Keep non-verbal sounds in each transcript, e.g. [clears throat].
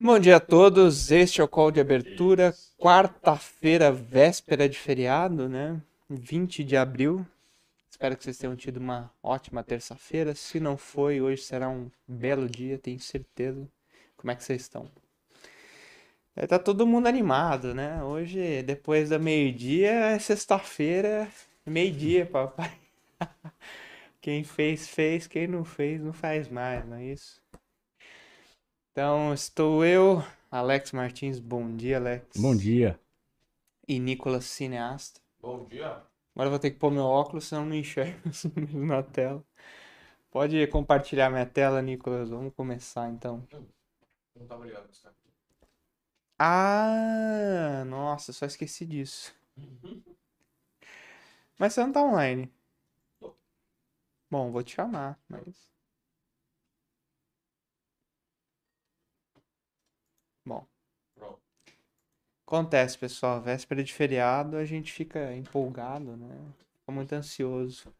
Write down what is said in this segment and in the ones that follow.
Bom dia a todos, este é o call de abertura, quarta-feira, véspera de feriado, né? 20 de abril. Espero que vocês tenham tido uma ótima terça-feira. Se não foi, hoje será um belo dia, tenho certeza. Como é que vocês estão? É, tá todo mundo animado, né? Hoje, depois da meio-dia, é sexta-feira, meio-dia, papai. [laughs] Quem fez, fez. Quem não fez, não faz mais, não é isso? Então, estou eu, Alex Martins. Bom dia, Alex. Bom dia. E Nicolas Cineasta. Bom dia. Agora eu vou ter que pôr meu óculos, senão não enxergo [laughs] os números na tela. Pode compartilhar minha tela, Nicolas. Vamos começar então. Não tava ligado. Ah, nossa, só esqueci disso. Mas você não tá online. Tô. Bom, vou te chamar, mas. Bom, Pronto. Acontece, pessoal. Véspera de feriado, a gente fica empolgado, né? Fica muito ansioso.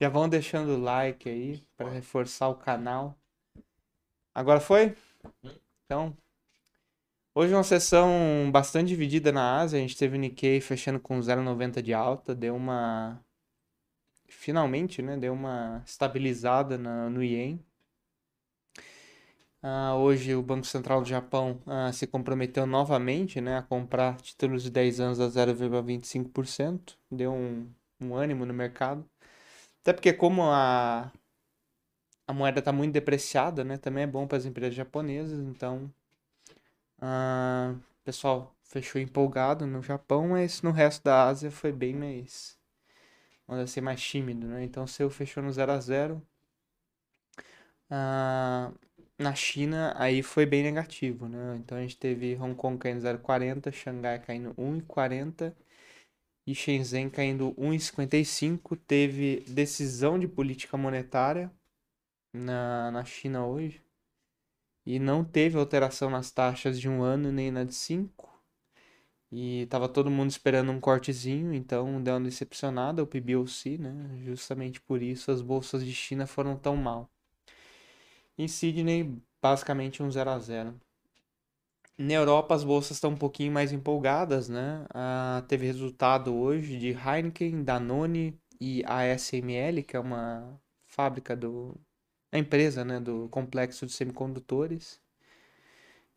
Já vão deixando o like aí para reforçar o canal. Agora foi? Então, hoje é uma sessão bastante dividida na Ásia. A gente teve o Nikkei fechando com 0,90 de alta, deu uma finalmente, né, deu uma estabilizada na- no Yen. Ah, hoje o Banco Central do Japão ah, se comprometeu novamente, né, a comprar títulos de 10 anos a 0,25%, deu um, um ânimo no mercado. Até porque como a, a moeda está muito depreciada, né, também é bom para as empresas japonesas, então ah, o pessoal fechou empolgado no Japão, mas no resto da Ásia foi bem mais, vamos dizer assim, mais tímido, né? Então o seu fechou no 0 a 0. Ah, na China, aí foi bem negativo, né? Então a gente teve Hong Kong caindo 0,40, Xangai caindo 1,40 e Shenzhen caindo 1,55. Teve decisão de política monetária na, na China hoje e não teve alteração nas taxas de um ano nem na de cinco. E tava todo mundo esperando um cortezinho, então deu uma decepcionada o PBOC, né? Justamente por isso as bolsas de China foram tão mal. Em Sydney, basicamente um 0 a 0. Na Europa, as bolsas estão um pouquinho mais empolgadas, né? Ah, teve resultado hoje de Heineken, Danone e ASML, que é uma fábrica do... a empresa, né? Do complexo de semicondutores.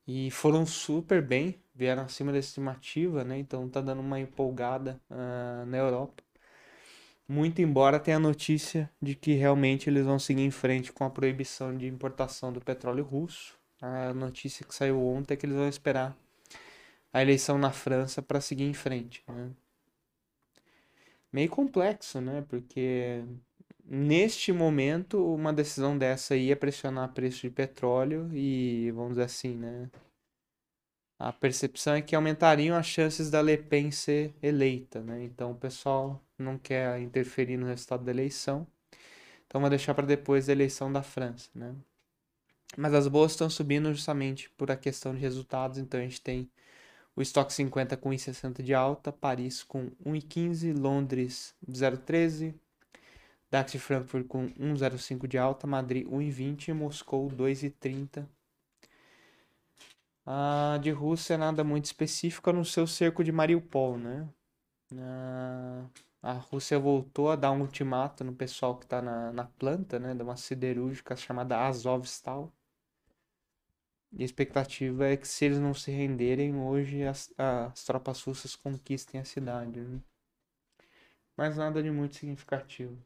E foram super bem, vieram acima da estimativa, né? Então tá dando uma empolgada ah, na Europa. Muito embora tenha a notícia de que realmente eles vão seguir em frente com a proibição de importação do petróleo russo. A notícia que saiu ontem é que eles vão esperar a eleição na França para seguir em frente, né? Meio complexo, né? Porque neste momento uma decisão dessa ia pressionar preço de petróleo e vamos dizer assim, né? A percepção é que aumentariam as chances da Le Pen ser eleita, né? Então o pessoal não quer interferir no resultado da eleição. Então vai deixar para depois da eleição da França, né? Mas as bolsas estão subindo justamente por a questão de resultados, então a gente tem o estoque 50 com 1,60 de alta, Paris com 1,15, Londres 0,13, DAX de Frankfurt com 1,05 de alta, Madrid 1,20 e Moscou 2,30. A de Rússia nada muito específico no seu cerco de Mariupol, né? Ah, a Rússia voltou a dar um ultimato no pessoal que está na, na planta, né? De uma siderúrgica chamada Azovstal. E a expectativa é que se eles não se renderem, hoje as, as tropas russas conquistem a cidade, né? Mas nada de muito significativo.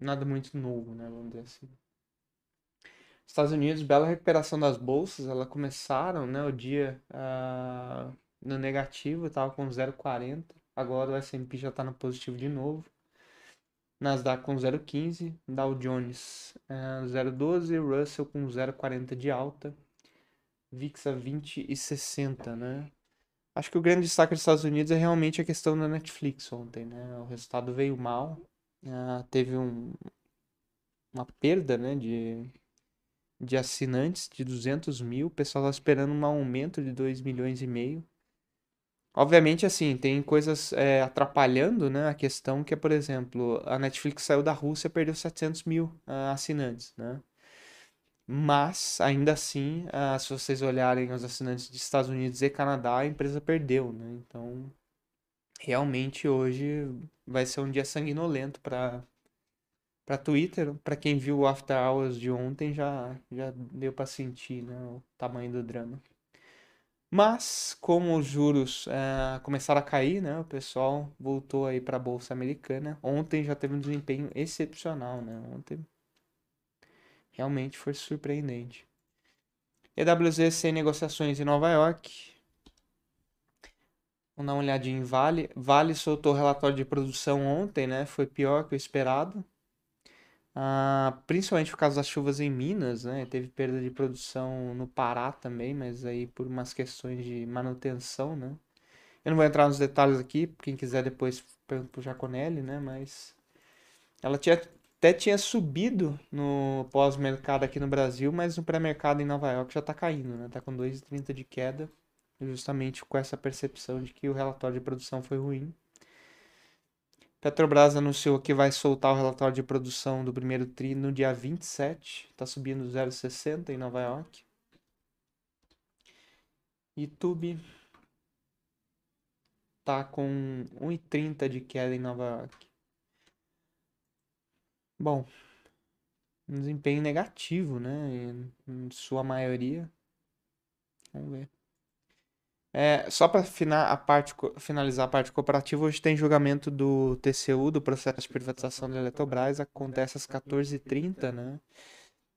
Nada muito novo, né? Vamos dizer assim. Estados Unidos, bela recuperação das bolsas, elas começaram, né, o dia ah, no negativo, tava com 0,40, agora o S&P já tá no positivo de novo. Nasdaq com 0,15, Dow Jones ah, 0,12, Russell com 0,40 de alta, VIX a 20 e 60, né? Acho que o grande destaque dos Estados Unidos é realmente a questão da Netflix ontem, né? O resultado veio mal, ah, teve um, uma perda, né, de de assinantes de 200 mil, o pessoal tá esperando um aumento de 2 milhões e meio. Obviamente, assim, tem coisas é, atrapalhando, né, a questão que é, por exemplo, a Netflix saiu da Rússia, perdeu 700 mil ah, assinantes, né? Mas, ainda assim, ah, se vocês olharem os assinantes de Estados Unidos e Canadá, a empresa perdeu, né? Então, realmente hoje vai ser um dia sanguinolento para para Twitter. Para quem viu o After Hours de ontem, já, já deu para sentir né, o tamanho do drama. Mas, como os juros é, começaram a cair, né, o pessoal voltou aí para a Bolsa Americana. Ontem já teve um desempenho excepcional, né? Ontem realmente foi surpreendente. EWZ sem negociações em Nova York. Vamos dar uma olhadinha em Vale. Vale soltou o relatório de produção ontem, né? Foi pior que o esperado. Ah, principalmente por causa das chuvas em Minas, né? Teve perda de produção no Pará também, mas aí por umas questões de manutenção, né? Eu não vou entrar nos detalhes aqui, quem quiser depois pergunta pro Jaconelli, né? Mas ela tinha, até tinha subido no pós-mercado aqui no Brasil, mas no pré-mercado em Nova York já tá caindo, né? Tá com 2,30 de queda, justamente com essa percepção de que o relatório de produção foi ruim. Petrobras anunciou que vai soltar o relatório de produção do primeiro TRI no dia 27. Está subindo 0,60 em Nova York. YouTube está com 1,30 de queda em Nova York. Bom, um desempenho negativo, né? Em sua maioria. Vamos ver. É, só para finalizar a parte cooperativa, hoje tem julgamento do TCU, do processo de privatização da Eletrobras, acontece às 14h30, né?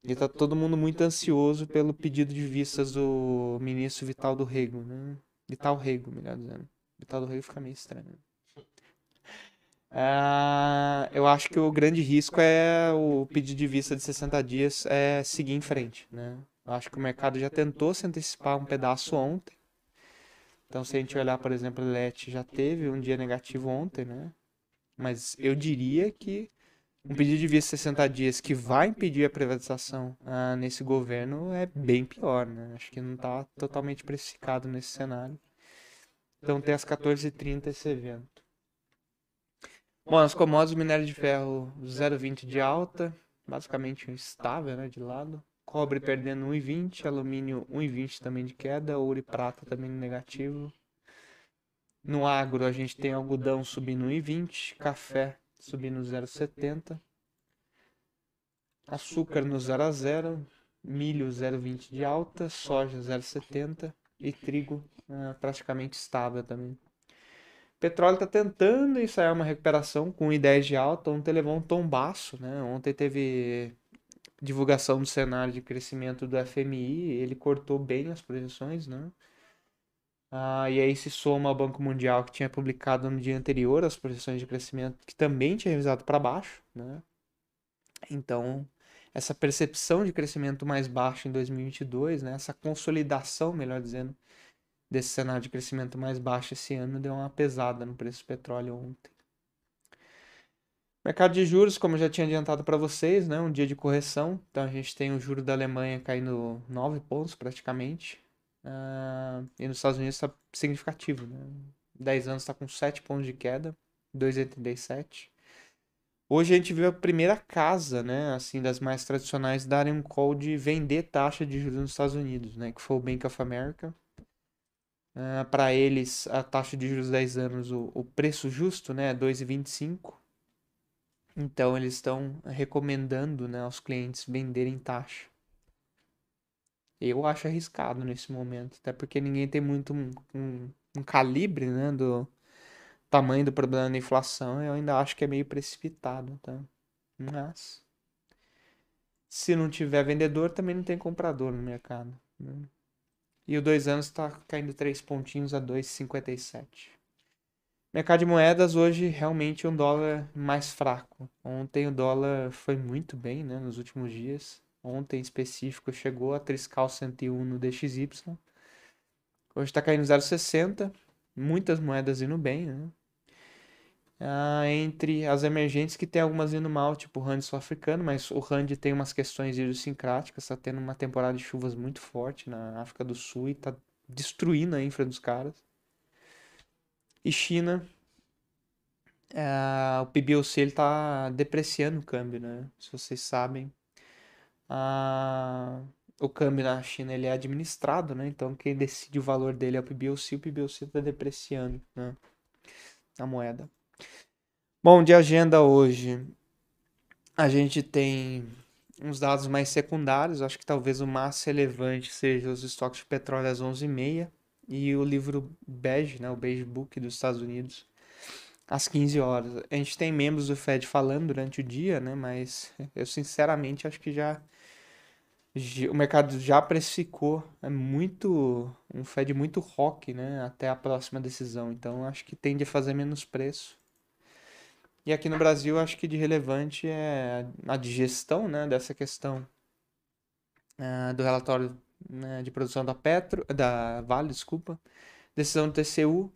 E tá todo mundo muito ansioso pelo pedido de vistas do ministro Vital do Rego, né? Vital Rego, melhor dizendo. Vital do Rego fica meio estranho. É, [laughs] eu acho que o grande risco é o pedido de vista de 60 dias é seguir em frente, né? Eu acho que o mercado já tentou se antecipar um pedaço ontem, então, se a gente olhar, por exemplo, o LET já teve um dia negativo ontem, né? Mas eu diria que um pedido de vista 60 dias que vai impedir a privatização ah, nesse governo é bem pior, né? Acho que não está totalmente precificado nesse cenário. Então, tem às 14h30 esse evento. Bom, as commodities, minério de ferro 0,20 de alta, basicamente estável, né, de lado cobre perdendo 1,20, alumínio 1,20 também de queda, ouro e prata também negativo. No agro a gente tem algodão subindo 1,20, café subindo 0,70, açúcar no 0 a 0, milho 0,20 de alta, soja 0,70 e trigo uh, praticamente estável também. Petróleo está tentando ensaiar uma recuperação com 1,10 de alta. Ontem levou um tombaço, né? Ontem teve divulgação do cenário de crescimento do FMI, ele cortou bem as projeções, né? Ah, e aí se soma ao Banco Mundial que tinha publicado no dia anterior as projeções de crescimento, que também tinha revisado para baixo, né? Então, essa percepção de crescimento mais baixo em 2022, né? Essa consolidação, melhor dizendo, desse cenário de crescimento mais baixo esse ano deu uma pesada no preço do petróleo ontem. Mercado de juros, como eu já tinha adiantado para vocês, né, um dia de correção. Então a gente tem o juro da Alemanha caindo 9 pontos praticamente. Uh, e nos Estados Unidos está significativo. Né? 10 anos está com 7 pontos de queda, 2,87. Hoje a gente viu a primeira casa, né, assim, das mais tradicionais, darem um call de vender taxa de juros nos Estados Unidos, né, que foi o Bank of America. Uh, para eles, a taxa de juros 10 anos, o, o preço justo, né, é 2,25. Então eles estão recomendando né, aos clientes venderem taxa. Eu acho arriscado nesse momento, até porque ninguém tem muito um, um, um calibre né, do tamanho do problema da inflação. Eu ainda acho que é meio precipitado, tá? Mas se não tiver vendedor, também não tem comprador no mercado. Né? E o dois anos está caindo três pontinhos a 2,57. Mercado de moedas hoje realmente um dólar mais fraco. Ontem o dólar foi muito bem, né, nos últimos dias. Ontem em específico chegou a triscar o 101 no DXY. Hoje está caindo 0,60. Muitas moedas indo bem, né? Ah, entre as emergentes que tem algumas indo mal, tipo o Rand sul-africano, mas o Rand tem umas questões idiosincráticas, está tendo uma temporada de chuvas muito forte na África do Sul e está destruindo a infra dos caras. E China, é, o PBOC ele tá depreciando o câmbio, né? Se vocês sabem, a... o câmbio na China ele é administrado, né? Então quem decide o valor dele é o PBOC, o PBOC está depreciando, né? A moeda. Bom, de agenda hoje, a gente tem uns dados mais secundários. Acho que talvez o mais relevante seja os estoques de petróleo às 11h30 e o livro Bege, né, o Beige Book dos Estados Unidos, às 15 horas. A gente tem membros do Fed falando durante o dia, né, mas eu sinceramente acho que já o mercado já precificou é muito um Fed muito rock, né, até a próxima decisão. Então acho que tende a fazer menos preço. E aqui no Brasil, acho que de relevante é a digestão né, dessa questão uh, do relatório né, de produção da Petro, da Vale, desculpa, decisão do TCU.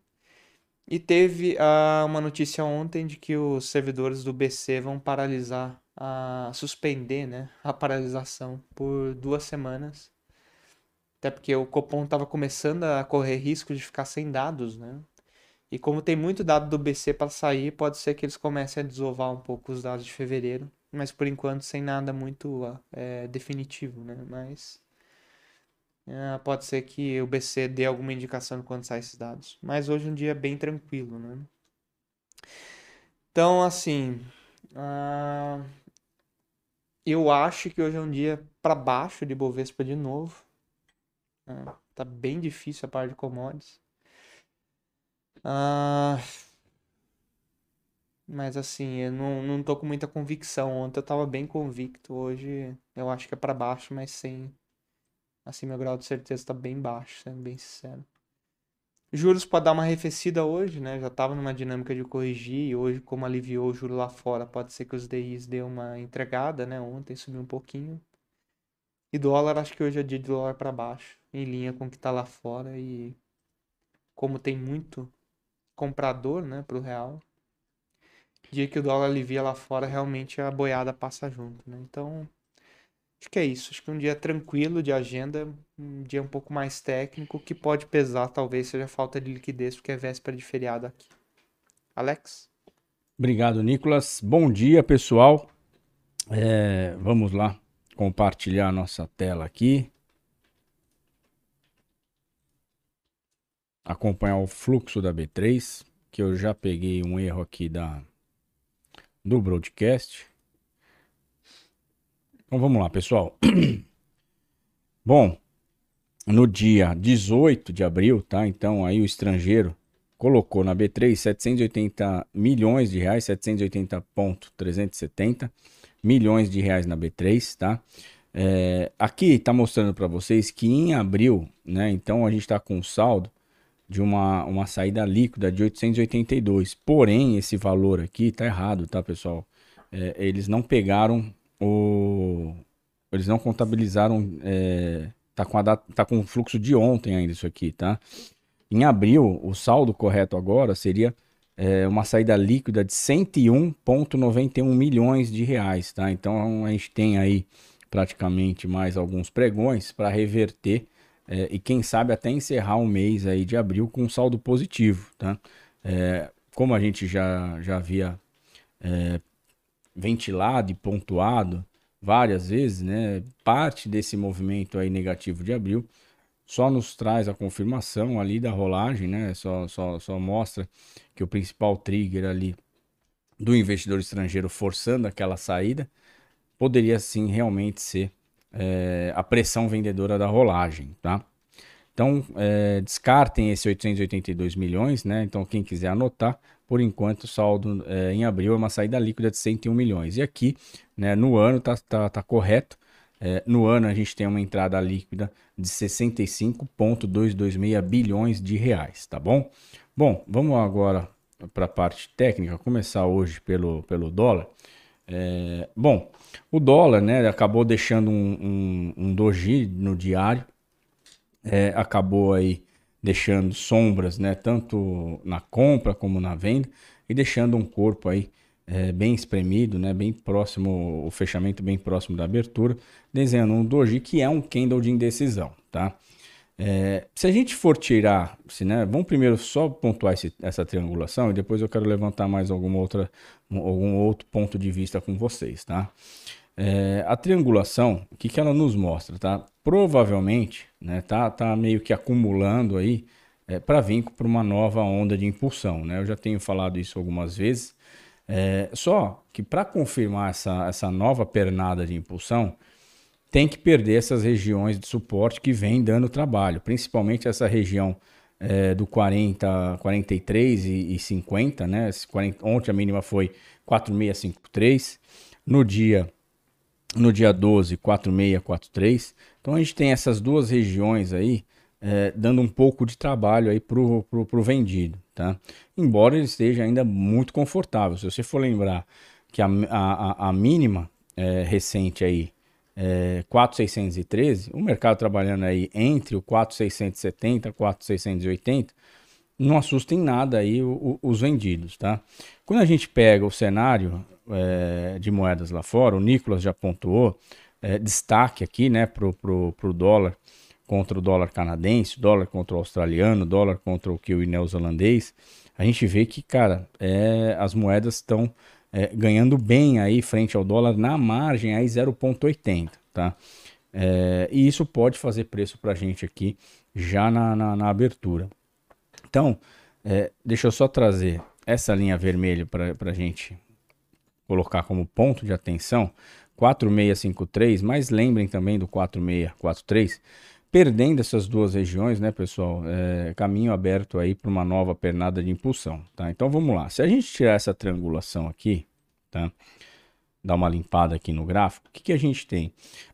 E teve uh, uma notícia ontem de que os servidores do BC vão paralisar, a suspender né, a paralisação por duas semanas. Até porque o Copom estava começando a correr risco de ficar sem dados, né? E como tem muito dado do BC para sair, pode ser que eles comecem a desovar um pouco os dados de fevereiro, mas por enquanto sem nada muito é, definitivo, né? Mas é, pode ser que o BC dê alguma indicação quando sair esses dados. Mas hoje é um dia bem tranquilo, né? Então, assim, uh, eu acho que hoje é um dia para baixo de Bovespa de novo. Uh, tá bem difícil a parte de commodities. Ah, mas assim, eu não, não tô com muita convicção. Ontem eu tava bem convicto. Hoje eu acho que é para baixo, mas sem. Assim, meu grau de certeza tá bem baixo, sendo bem sincero. Juros pode dar uma arrefecida hoje, né? Já tava numa dinâmica de corrigir e hoje, como aliviou o juro lá fora, pode ser que os DIs dê uma entregada, né? Ontem subiu um pouquinho. E dólar, acho que hoje é dia de dólar para baixo, em linha com o que tá lá fora e como tem muito comprador, né, pro real. Dia que o dólar alivia lá fora, realmente a boiada passa junto, né? Então, acho que é isso. Acho que um dia tranquilo de agenda, um dia um pouco mais técnico, que pode pesar, talvez seja falta de liquidez, porque é véspera de feriado aqui. Alex? Obrigado, Nicolas. Bom dia, pessoal. É, vamos lá compartilhar nossa tela aqui. acompanhar o fluxo da B3, que eu já peguei um erro aqui da do broadcast. Então vamos lá, pessoal. [clears throat] Bom, no dia 18 de abril, tá? Então aí o estrangeiro colocou na B3 780 milhões de reais, 780.370 milhões de reais na B3, tá? É, aqui está mostrando para vocês que em abril, né? Então a gente está com saldo de uma, uma saída líquida de 882. Porém, esse valor aqui tá errado, tá, pessoal? É, eles não pegaram o. Eles não contabilizaram. É, tá, com a data, tá com o fluxo de ontem ainda isso aqui, tá? Em abril, o saldo correto agora seria é, uma saída líquida de 101,91 milhões de reais, tá? Então a gente tem aí praticamente mais alguns pregões para reverter é, e quem sabe até encerrar o mês aí de abril com um saldo positivo, tá? É, como a gente já, já havia é, ventilado e pontuado várias vezes, né? Parte desse movimento aí negativo de abril só nos traz a confirmação ali da rolagem, né? Só, só, só mostra que o principal trigger ali do investidor estrangeiro forçando aquela saída poderia sim realmente ser é, a pressão vendedora da rolagem, tá? Então, é, descartem esse 882 milhões, né? Então, quem quiser anotar, por enquanto, o saldo é, em abril é uma saída líquida de 101 milhões. E aqui, né, no ano, tá, tá, tá correto. É, no ano, a gente tem uma entrada líquida de 65,226 bilhões de reais, tá bom? Bom, vamos agora para a parte técnica, começar hoje pelo, pelo dólar. É, bom, o dólar, né, acabou deixando um, um, um doji no diário, é, acabou aí deixando sombras, né, tanto na compra como na venda, e deixando um corpo aí é, bem espremido, né, bem próximo, o fechamento bem próximo da abertura, desenhando um doji que é um candle de indecisão, tá? É, se a gente for tirar, se, né, vamos primeiro só pontuar esse, essa triangulação e depois eu quero levantar mais alguma outra, algum outro ponto de vista com vocês, tá? É, a triangulação, o que, que ela nos mostra, tá? Provavelmente, né, tá, tá meio que acumulando aí é, para vir para uma nova onda de impulsão, né? Eu já tenho falado isso algumas vezes. É, só que para confirmar essa, essa nova pernada de impulsão, tem que perder essas regiões de suporte que vem dando trabalho, principalmente essa região é, do 40, 43 e, e 50, né? 40, ontem a mínima foi 4653, no dia no dia 12, 4643. Então a gente tem essas duas regiões aí é, dando um pouco de trabalho aí pro, pro, pro vendido, tá? Embora ele esteja ainda muito confortável. Se você for lembrar que a, a, a mínima é, recente aí é, 4,613, o mercado trabalhando aí entre o 4,670 e 4,680, não assusta em nada aí os vendidos, tá? Quando a gente pega o cenário é, de moedas lá fora, o Nicolas já pontuou, é, destaque aqui, né, pro, pro, pro dólar contra o dólar canadense, dólar contra o australiano, dólar contra o kiwi neozelandês, a gente vê que, cara, é, as moedas estão é, ganhando bem aí frente ao dólar na margem aí 0,80, tá? É, e isso pode fazer preço para a gente aqui já na, na, na abertura. Então, é, deixa eu só trazer essa linha vermelha para a gente colocar como ponto de atenção. 4653, mas lembrem também do 4643, perdendo essas duas regiões, né, pessoal? É, caminho aberto aí para uma nova pernada de impulsão, tá? Então vamos lá. Se a gente tirar essa triangulação aqui, tá? Dar uma limpada aqui no gráfico, o que, que a gente tem?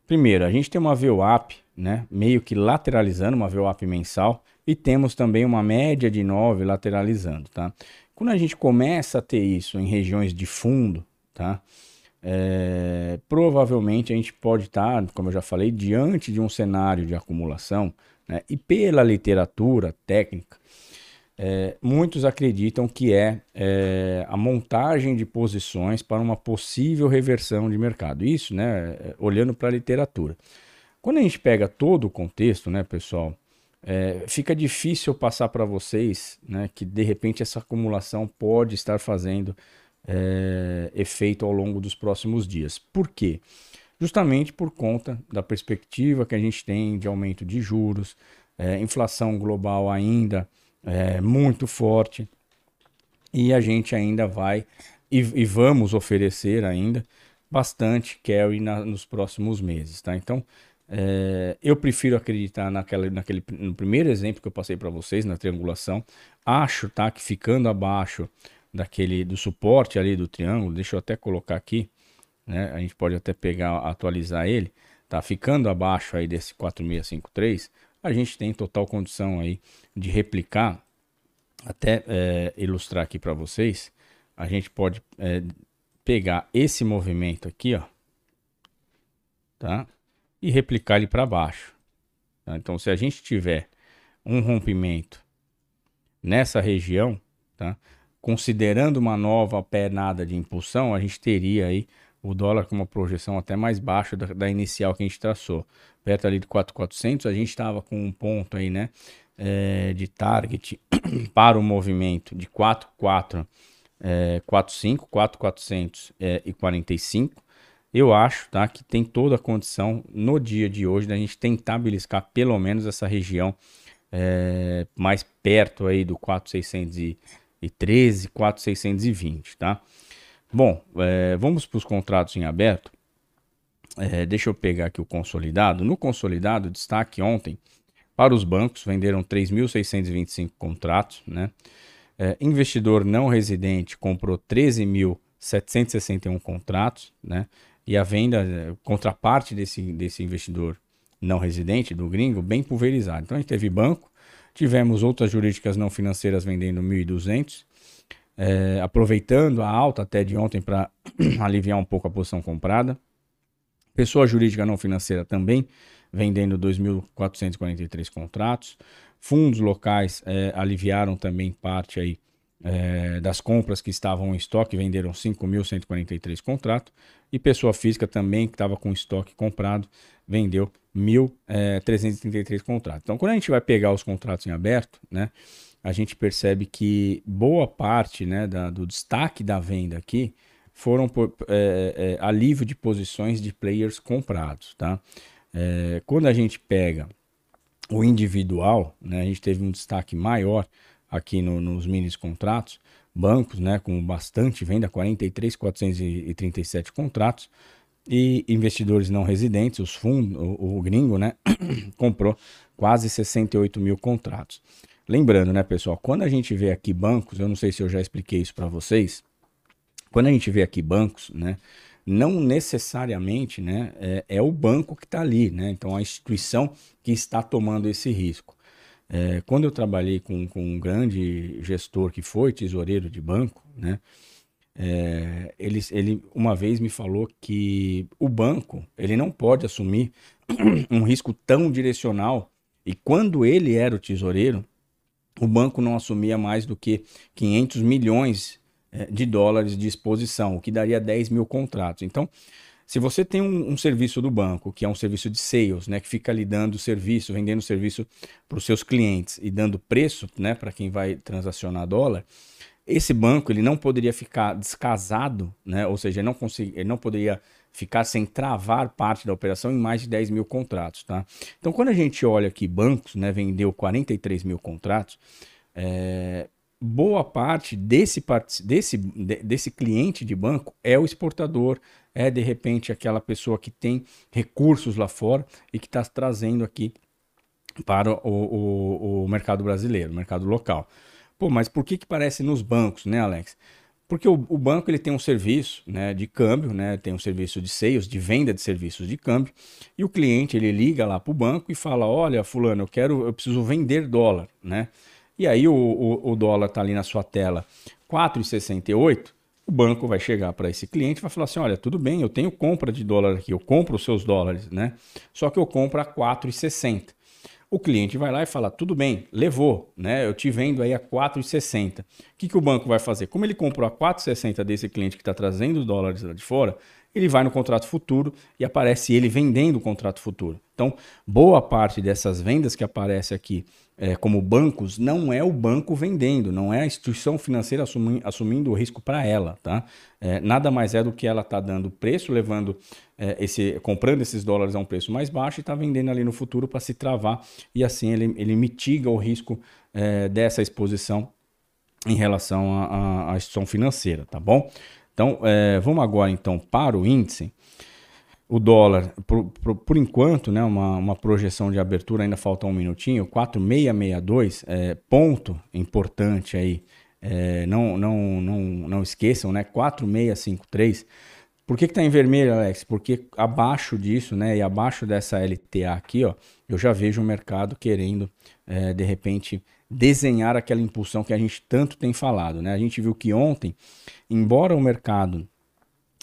Primeiro, a gente tem uma VWAP, né? Meio que lateralizando, uma VWAP mensal, e temos também uma média de 9 lateralizando, tá? Quando a gente começa a ter isso em regiões de fundo, tá? É, provavelmente a gente pode estar, como eu já falei, diante de um cenário de acumulação, né? E pela literatura técnica, é, muitos acreditam que é, é, a montagem de posições para uma possível reversão de mercado. Isso, né, é, olhando para a literatura. Quando a gente pega todo o contexto, né, pessoal, é, fica difícil passar para vocês né, que de repente essa acumulação pode estar fazendo é, efeito ao longo dos próximos dias. Por quê? Justamente por conta da perspectiva que a gente tem de aumento de juros, é, inflação global ainda é, muito forte e a gente ainda vai e, e vamos oferecer ainda bastante carry na, nos próximos meses, tá? Então, é, eu prefiro acreditar naquela, naquele, no primeiro exemplo que eu passei para vocês, na triangulação. Acho tá, que ficando abaixo daquele do suporte ali do triângulo, deixa eu até colocar aqui, né? A gente pode até pegar, atualizar ele, tá? Ficando abaixo aí desse 4653, a gente tem total condição aí de replicar. Até é, ilustrar aqui para vocês, a gente pode é, pegar esse movimento aqui, ó, tá? E replicar ele para baixo. Tá? Então, se a gente tiver um rompimento nessa região, tá? Considerando uma nova pernada de impulsão, a gente teria aí o dólar com uma projeção até mais baixa da, da inicial que a gente traçou. Perto ali de 4,400, a gente estava com um ponto aí, né, é, de target [coughs] para o movimento de 4,4, é, 4,5, 4,400 é, e 45. Eu acho, tá, que tem toda a condição no dia de hoje da gente tentar beliscar pelo menos essa região é, mais perto aí do 4,613, 4,620, tá? Bom, é, vamos para os contratos em aberto. É, deixa eu pegar aqui o consolidado. No consolidado, destaque ontem para os bancos, venderam 3.625 contratos. Né? É, investidor não residente comprou 13.761 contratos. Né? E a venda, contraparte desse, desse investidor não residente, do gringo, bem pulverizado. Então a gente teve banco, tivemos outras jurídicas não financeiras vendendo 1.200 é, aproveitando a alta até de ontem para [clears throat] aliviar um pouco a posição comprada. Pessoa jurídica não financeira também vendendo 2.443 contratos. Fundos locais é, aliviaram também parte aí é, das compras que estavam em estoque, venderam 5.143 contratos. E pessoa física também que estava com estoque comprado, vendeu 1.333 é, contratos. Então, quando a gente vai pegar os contratos em aberto, né? a gente percebe que boa parte né, da, do destaque da venda aqui foram por, é, é, alívio de posições de players comprados, tá? É, quando a gente pega o individual, né, a gente teve um destaque maior aqui no, nos mini contratos, bancos, né, com bastante venda, 43.437 contratos, e investidores não residentes, os fundos, o, o gringo, né, [coughs] comprou quase 68 mil contratos. Lembrando, né, pessoal, quando a gente vê aqui bancos, eu não sei se eu já expliquei isso para vocês, quando a gente vê aqui bancos, né, não necessariamente né, é, é o banco que está ali, né? Então a instituição que está tomando esse risco. É, quando eu trabalhei com, com, um grande gestor que foi tesoureiro de banco, né? É, ele, ele uma vez me falou que o banco ele não pode assumir [clears throat] um risco tão direcional e quando ele era o tesoureiro, o banco não assumia mais do que 500 milhões é, de dólares de exposição, o que daria 10 mil contratos. Então, se você tem um, um, serviço do banco, que é um serviço de sales, né, que fica lhe dando serviço, vendendo serviço para os seus clientes e dando preço né, para quem vai transacionar dólar, esse banco ele não poderia ficar descasado, né, ou seja, ele não, ele não poderia ficar sem travar parte da operação em mais de 10 mil contratos. Tá? Então, quando a gente olha aqui, bancos né, vendeu 43 mil contratos, é, boa parte desse, desse, desse cliente de banco é o exportador, é de repente aquela pessoa que tem recursos lá fora e que está trazendo aqui para o, o, o, mercado brasileiro, o mercado local. Pô, mas por que, que parece nos bancos, né, Alex? Porque o, o, banco ele tem um serviço né, de câmbio, né, tem um serviço de sales, de venda de serviços de câmbio, e o cliente ele liga lá para o banco e fala: Olha, fulano, eu quero, eu preciso vender dólar, né? E aí o, o, o dólar está ali na sua tela 4,68, o banco vai chegar para esse cliente e vai falar assim: olha, tudo bem, eu tenho compra de dólar aqui, eu compro os seus dólares, né? Só que eu compro a 4,60. O cliente vai lá e fala: tudo bem, levou, né? Eu te vendo aí a 4,60. O que, que o banco vai fazer? Como ele comprou a 4,60 desse cliente que está trazendo os dólares lá de fora, ele vai no contrato futuro e aparece ele vendendo o contrato futuro. Então, boa parte dessas vendas que aparece aqui é, como bancos não é o banco vendendo, não é a instituição financeira assumi, assumindo o risco para ela, tá? É, nada mais é do que ela está dando preço, levando é, esse, comprando esses dólares a um preço mais baixo e está vendendo ali no futuro para se travar e assim ele, ele mitiga o risco é, dessa exposição em relação à instituição financeira, tá bom? Então, é, vamos agora então para o índice. O dólar, por, por, por, enquanto, né, uma, uma projeção de abertura, ainda falta um minutinho, 4,662, é, ponto importante aí, é, não, não, não, não esqueçam, né, 4,653. Por que está em vermelho, Alex? Porque abaixo disso, né, e abaixo dessa LTA aqui, ó, eu já vejo o mercado querendo, é, de repente, desenhar aquela impulsão que a gente tanto tem falado, né? A gente viu que ontem embora o mercado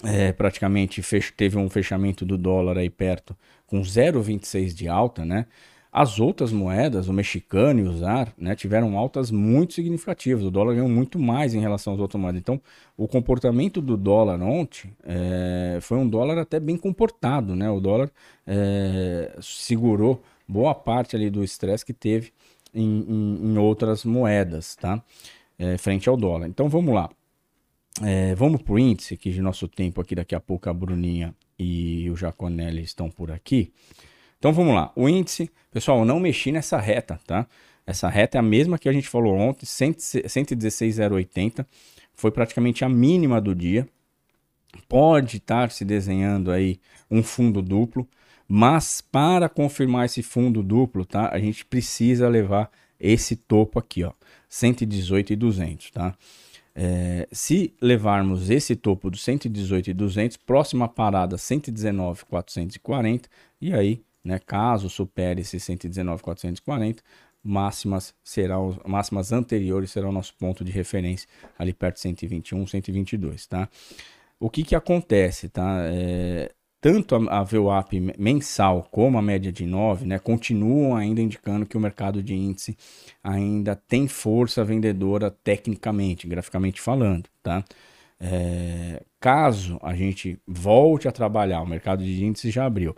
é, praticamente fech, teve um fechamento do dólar aí perto com 0,26 de alta, né? As outras moedas, o mexicano e o ZAR, né, tiveram altas muito significativas. O dólar ganhou muito mais em relação às outras moedas. Então, o comportamento do dólar ontem é, foi um dólar até bem comportado, né? O dólar é, segurou boa parte ali do estresse que teve em, em, em, outras moedas, tá? É, frente ao dólar. Então, vamos lá. É, vamos para o índice, que de nosso tempo aqui, daqui a pouco a Bruninha e o Jaconelli estão por aqui. Então vamos lá. O índice, pessoal, não mexi nessa reta, tá? Essa reta é a mesma que a gente falou ontem, 116,080. Foi praticamente a mínima do dia. Pode estar se desenhando aí um fundo duplo, mas para confirmar esse fundo duplo, tá? A gente precisa levar esse topo aqui, ó, 118,200, tá? É, se levarmos esse topo do 118 e 200, próxima parada 119 440 e aí, né, caso supere esse 119 440, máximas serão máximas anteriores serão nosso ponto de referência ali perto de 121, 122, tá? O que que acontece, tá? É, tanto a, a VWAP mensal como a média de 9 né, continuam ainda indicando que o mercado de índice ainda tem força vendedora tecnicamente, graficamente falando. Tá? É, caso a gente volte a trabalhar, o mercado de índice já abriu,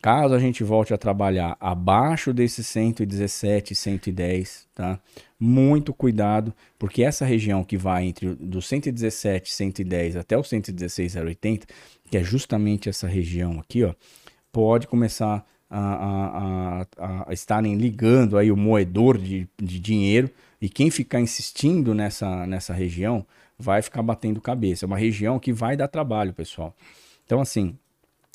Caso a gente volte a trabalhar abaixo desses 117, 110, tá? Muito cuidado, porque essa região que vai entre do 117, 110 até o 116,080, que é justamente essa região aqui, ó, pode começar a, a, a, a estarem ligando aí o moedor de, de dinheiro e quem ficar insistindo nessa, nessa região vai ficar batendo cabeça. É uma região que vai dar trabalho, pessoal. Então, assim,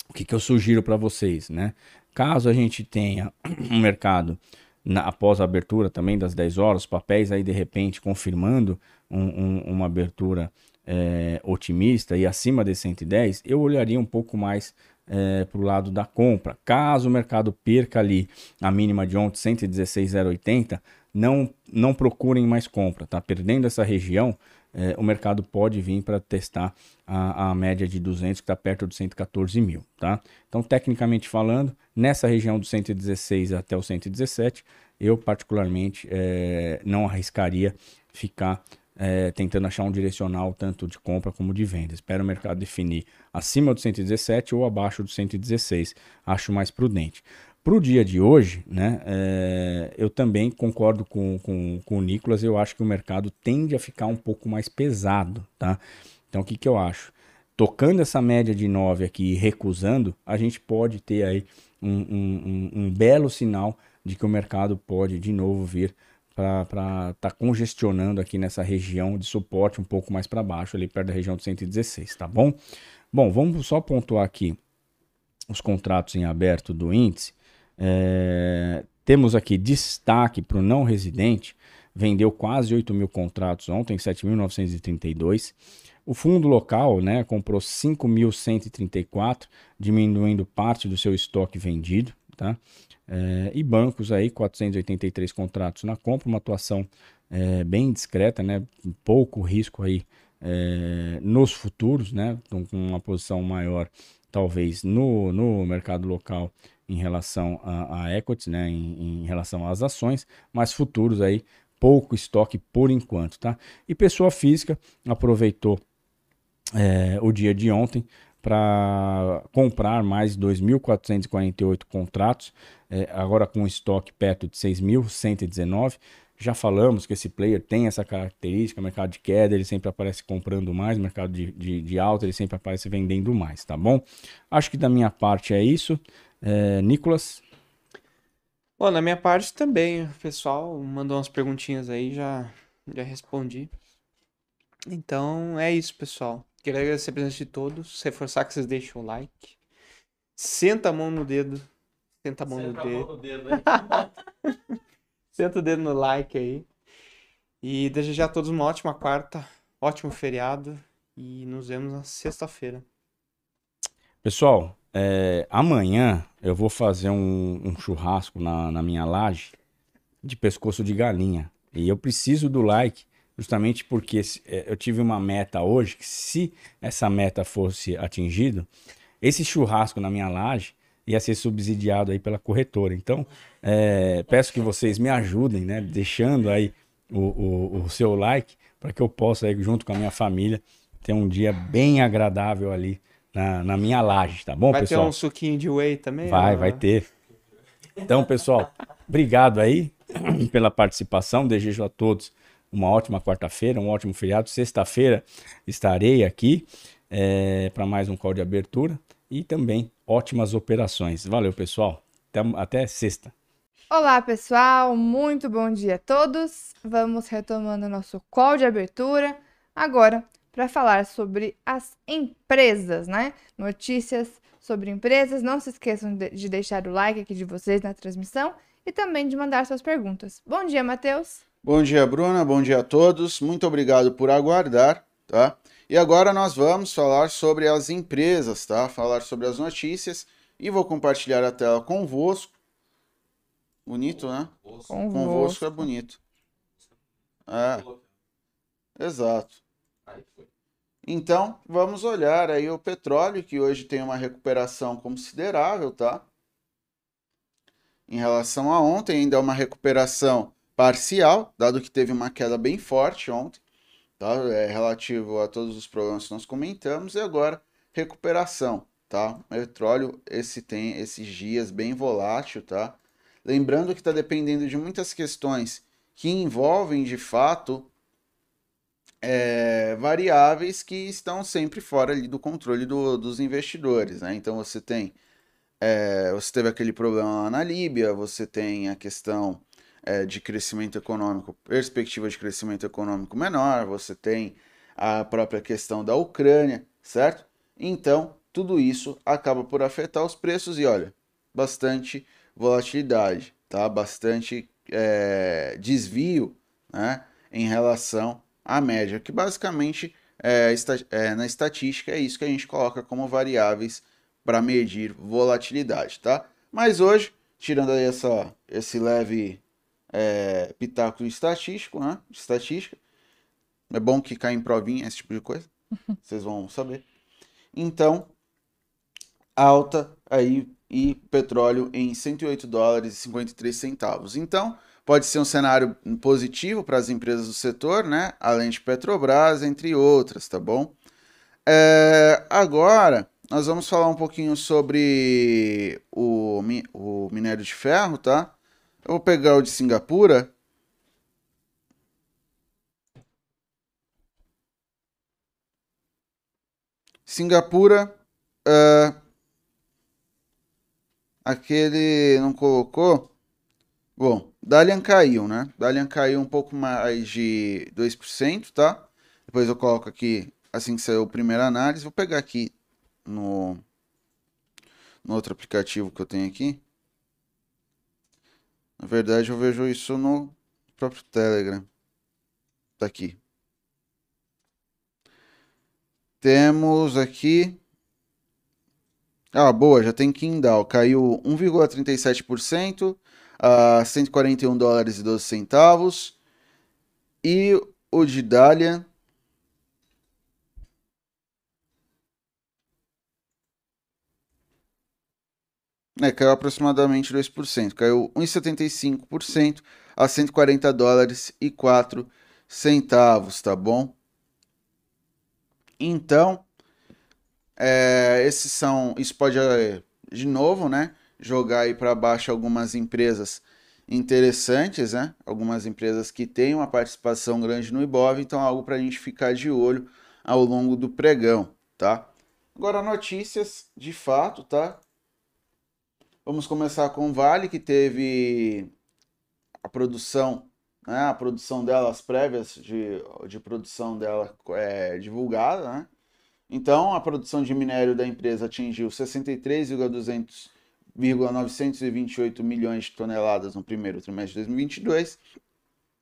o que, que eu sugiro para vocês, né? Caso a gente tenha [clears throat] um mercado na, após a abertura também das 10 horas, papéis aí de repente confirmando um, um, uma abertura é, otimista e acima de 110, eu olharia um pouco mais é, para o lado da compra. Caso o mercado perca ali a mínima de ontem, 116,080, não, não procurem mais compra, tá? Perdendo essa região, é, o mercado pode vir para testar a, a, média de 200, que está perto dos 114 mil, tá? Então, tecnicamente falando, nessa região do 116 até o 117, eu particularmente é, não arriscaria ficar é, tentando achar um direcional tanto de compra como de venda. Espero o mercado definir acima do 117 ou abaixo do 116. Acho mais prudente. Para o dia de hoje, né, é, eu também concordo com, com, com o Nicolas. Eu acho que o mercado tende a ficar um pouco mais pesado. Tá? Então, o que, que eu acho? Tocando essa média de 9 aqui e recusando, a gente pode ter aí um, um, um, um belo sinal de que o mercado pode de novo vir para estar tá congestionando aqui nessa região de suporte um pouco mais para baixo, ali perto da região de 116, tá bom? Bom, vamos só pontuar aqui os contratos em aberto do índice. É, temos aqui destaque para o não residente, vendeu quase 8 mil contratos ontem, 7.932. O fundo local né, comprou 5.134, diminuindo parte do seu estoque vendido. Tá? É, e bancos aí, 483 contratos na compra, uma atuação é, bem discreta, né? pouco risco aí é, nos futuros, né? com uma posição maior talvez no, no mercado local em relação a, a equities, né, em, em, relação às ações, mas futuros aí pouco estoque por enquanto, tá? E pessoa física aproveitou é, o dia de ontem para comprar mais 2.448 contratos, é, agora com estoque perto de 6.119. Já falamos que esse player tem essa característica, mercado de queda, ele sempre aparece comprando mais, mercado de, de, de alta, ele sempre aparece vendendo mais, tá bom? Acho que da minha parte é isso. É, Nicolas? Bom, na minha parte também, o pessoal mandou umas perguntinhas aí, já, já respondi. Então é isso, pessoal. Queria agradecer a presença de todos, reforçar que vocês deixem o like. Senta a mão no dedo. Senta a mão Senta no dedo. Mão no dedo Senta o dedo no like aí. E desejar a todos uma ótima quarta, ótimo feriado. E nos vemos na sexta-feira. Pessoal, é, amanhã eu vou fazer um, um churrasco na, na, minha laje de pescoço de galinha. E eu preciso do like, justamente porque é, eu tive uma meta hoje, que se essa meta fosse atingida, esse churrasco na minha laje ia ser subsidiado aí pela corretora. Então, é, peço que vocês me ajudem, né? Deixando aí o, o, o seu like, para que eu possa, aí, junto com a minha família, ter um dia bem agradável ali na, na minha laje, tá bom, vai pessoal? Vai ter um suquinho de whey também? Vai, ou... vai ter. Então, pessoal, obrigado aí pela participação. Desejo a todos uma ótima quarta-feira, um ótimo feriado. Sexta-feira estarei aqui é, para mais um call de abertura e também ótimas operações. Valeu, pessoal. Até, até sexta. Olá, pessoal. Muito bom dia a todos. Vamos retomando nosso call de abertura. Agora, para falar sobre as empresas, né? Notícias sobre empresas. Não se esqueçam de deixar o like aqui de vocês na transmissão e também de mandar suas perguntas. Bom dia, Matheus. Bom dia, Bruna. Bom dia a todos. Muito obrigado por aguardar, tá? E agora nós vamos falar sobre as empresas, tá? Falar sobre as notícias e vou compartilhar a tela convosco. Bonito, né? Convosco, convosco é bonito. É. Exato. Então, vamos olhar aí o petróleo, que hoje tem uma recuperação considerável, tá? Em relação a ontem, ainda é uma recuperação parcial, dado que teve uma queda bem forte ontem, tá? É relativo a todos os problemas que nós comentamos, e agora recuperação, tá? O petróleo esse tem esses dias bem volátil, tá? Lembrando que está dependendo de muitas questões que envolvem de fato é, variáveis que estão sempre fora ali do controle do, dos investidores, né? Então você tem é, você teve aquele problema lá na Líbia, você tem a questão é, de crescimento econômico, perspectiva de crescimento econômico menor, você tem a própria questão da Ucrânia, certo? Então, tudo isso acaba por afetar os preços e olha, bastante volatilidade, tá? Bastante é, desvio, né? Em relação à média, que basicamente é, é, na estatística é isso que a gente coloca como variáveis para medir volatilidade, tá? Mas hoje, tirando aí essa, esse leve é, pitaco estatístico, né? Estatística, é bom que cai em provinha esse tipo de coisa, [laughs] vocês vão saber. Então, alta aí e petróleo em 108 dólares e 53 centavos. Então, pode ser um cenário positivo para as empresas do setor, né? Além de Petrobras, entre outras, tá bom? É, agora, nós vamos falar um pouquinho sobre o, o minério de ferro, tá? Eu vou pegar o de Singapura. Singapura, uh, aquele não colocou. Bom, Dalian caiu, né? Dalian caiu um pouco mais de 2%, tá? Depois eu coloco aqui, assim que saiu a primeira análise. Vou pegar aqui no, no outro aplicativo que eu tenho aqui. Na verdade, eu vejo isso no próprio Telegram. Tá aqui. Temos aqui. Ah, boa, já tem Kindle. Caiu 1,37% a 141 dólares e 12 centavos. E o de Dalian né, caiu aproximadamente 2%, caiu 1,75% a 140 dólares e 4 centavos, tá bom? Então, é, esses são, isso pode, é, de novo, né, jogar aí para baixo algumas empresas interessantes, né, algumas empresas que têm uma participação grande no Ibov, então é algo para a gente ficar de olho ao longo do pregão, tá? Agora notícias de fato, tá? Vamos começar com o Vale, que teve a produção, né, a produção dela, as prévias de, de produção dela é, divulgada, né? Então, a produção de minério da empresa atingiu 63,928 milhões de toneladas no primeiro trimestre de 2022,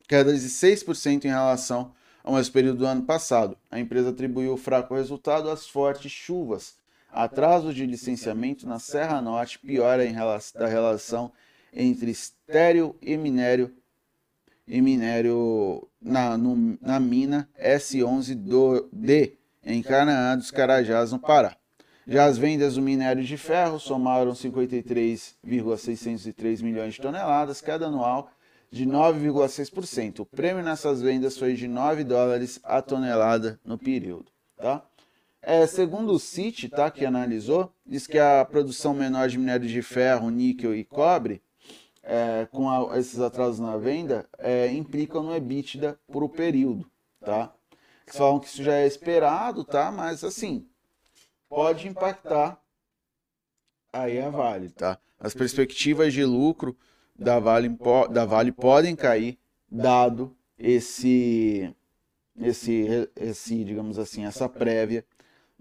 queda de 6% em relação ao mesmo período do ano passado. A empresa atribuiu o fraco resultado às fortes chuvas atraso de licenciamento na Serra Norte piora em relação, da relação entre estéreo e minério e minério na, no, na mina S11D em Canaã dos Carajás, no Pará. Já as vendas do minério de ferro somaram 53,603 milhões de toneladas, cada anual de 9,6%. O prêmio nessas vendas foi de 9 dólares a tonelada no período. Tá? É, segundo o CIT, tá, que analisou, diz que a produção menor de minério de ferro, níquel e cobre, é, com a, esses atrasos na venda, é, implicam no EBITDA por o período, tá? Eles falam que isso já é esperado, tá? Mas assim, pode impactar aí a Vale, tá? As perspectivas de lucro da Vale, da vale podem cair, dado esse, esse, esse, digamos assim, essa prévia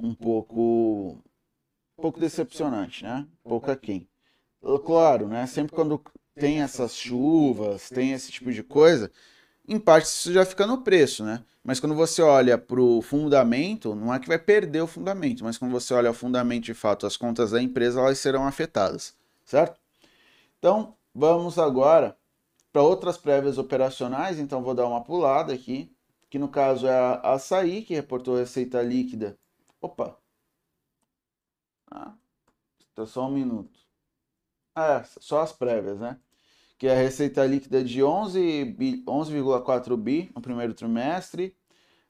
um pouco um pouco decepcionante, né? Pouco aquém. Claro, né? Sempre quando tem essas chuvas, tem esse tipo de coisa, em parte isso já fica no preço, né? Mas quando você olha para o fundamento, não é que vai perder o fundamento, mas quando você olha o fundamento de fato, as contas da empresa, elas serão afetadas, certo? Então, vamos agora para outras prévias operacionais, então vou dar uma pulada aqui, que no caso é a Açaí, que reportou receita líquida Opa! Ah, tá só um minuto. Ah, só as prévias, né? Que é a receita líquida de 11,4 11, bi no primeiro trimestre,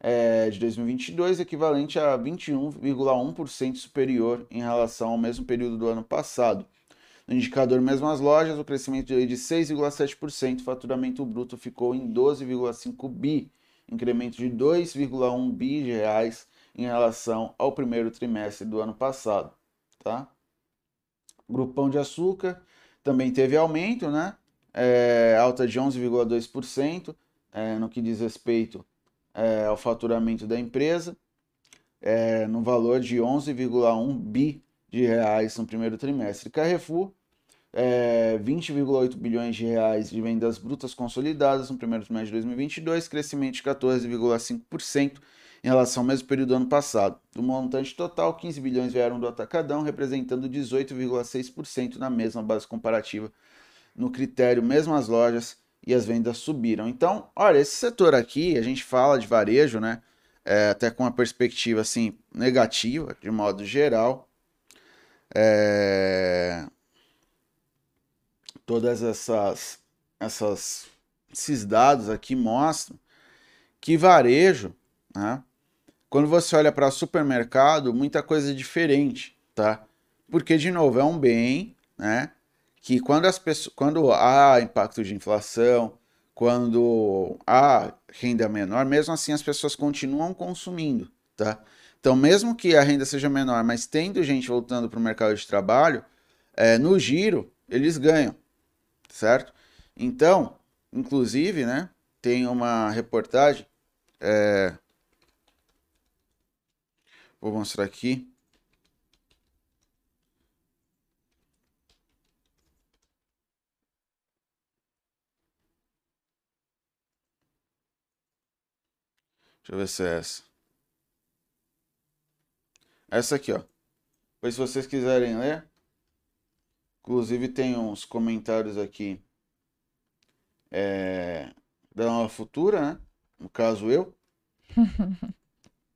é, de 2022, equivalente a 21,1% superior em relação ao mesmo período do ano passado. No indicador mesmas lojas, o crescimento de 6,7%, o faturamento bruto ficou em 12,5 bi, incremento de 2,1 bi de reais em relação ao primeiro trimestre do ano passado, tá? Grupo Pão de Açúcar também teve aumento, né? É, alta de 11,2% é, no que diz respeito é, ao faturamento da empresa, é, no valor de 11,1 bi de reais no primeiro trimestre. Carrefour, é, 20,8 bilhões de reais de vendas brutas consolidadas no primeiro trimestre de 2022, crescimento de 14,5% em relação ao mesmo período do ano passado. Do montante total, 15 bilhões vieram do Atacadão, representando 18,6% na mesma base comparativa. No critério, mesmas lojas e as vendas subiram. Então, olha, esse setor aqui, a gente fala de varejo, né? É, até com uma perspectiva assim negativa, de modo geral. É... Todas essas, essas, esses dados aqui mostram que varejo, né? Quando você olha para supermercado, muita coisa é diferente, tá? Porque, de novo, é um bem, né? Que quando, as pessoas, quando há impacto de inflação, quando há renda menor, mesmo assim as pessoas continuam consumindo, tá? Então, mesmo que a renda seja menor, mas tendo gente voltando para o mercado de trabalho, é, no giro, eles ganham, certo? Então, inclusive, né, tem uma reportagem é, Vou mostrar aqui. Deixa eu ver se é essa. Essa aqui, ó. Pois se vocês quiserem ler. Inclusive tem uns comentários aqui. É, da Nova Futura, né? No caso eu. [laughs]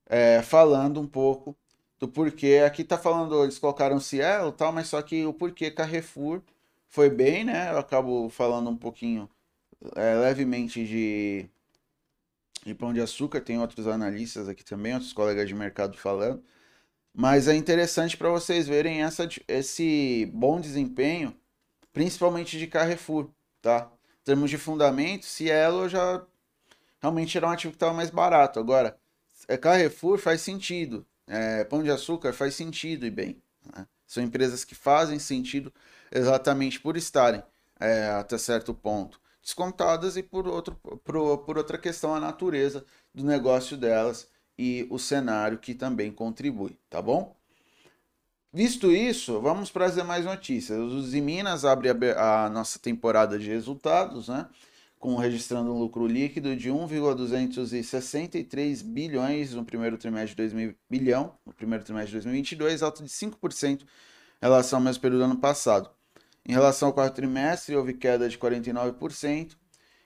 é, falando um pouco do porquê. Aqui tá falando, eles colocaram Cielo tal, mas só que o porquê Carrefour foi bem, né? Eu acabo falando um pouquinho é, levemente de, de Pão de Açúcar, tem outros analistas aqui também, outros colegas de mercado falando. Mas é interessante para vocês verem essa, esse bom desempenho, principalmente de Carrefour, tá? Em termos de fundamento, Cielo já realmente era um ativo que estava mais barato. Agora, é, Carrefour faz sentido. É, Pão de Açúcar faz sentido e bem. Né? São empresas que fazem sentido exatamente por estarem é, até certo ponto descontadas e por, outro, por, por outra questão a natureza do negócio delas e o cenário que também contribui, tá bom? Visto isso, vamos para as demais notícias. Os Minas abre a, a nossa temporada de resultados, né? Com registrando um lucro líquido de 1,263 bilhões no primeiro trimestre de 2000, bilhão no primeiro trimestre de 2022, alto de 5% em relação ao mesmo período do ano passado. Em relação ao quarto trimestre, houve queda de 49%,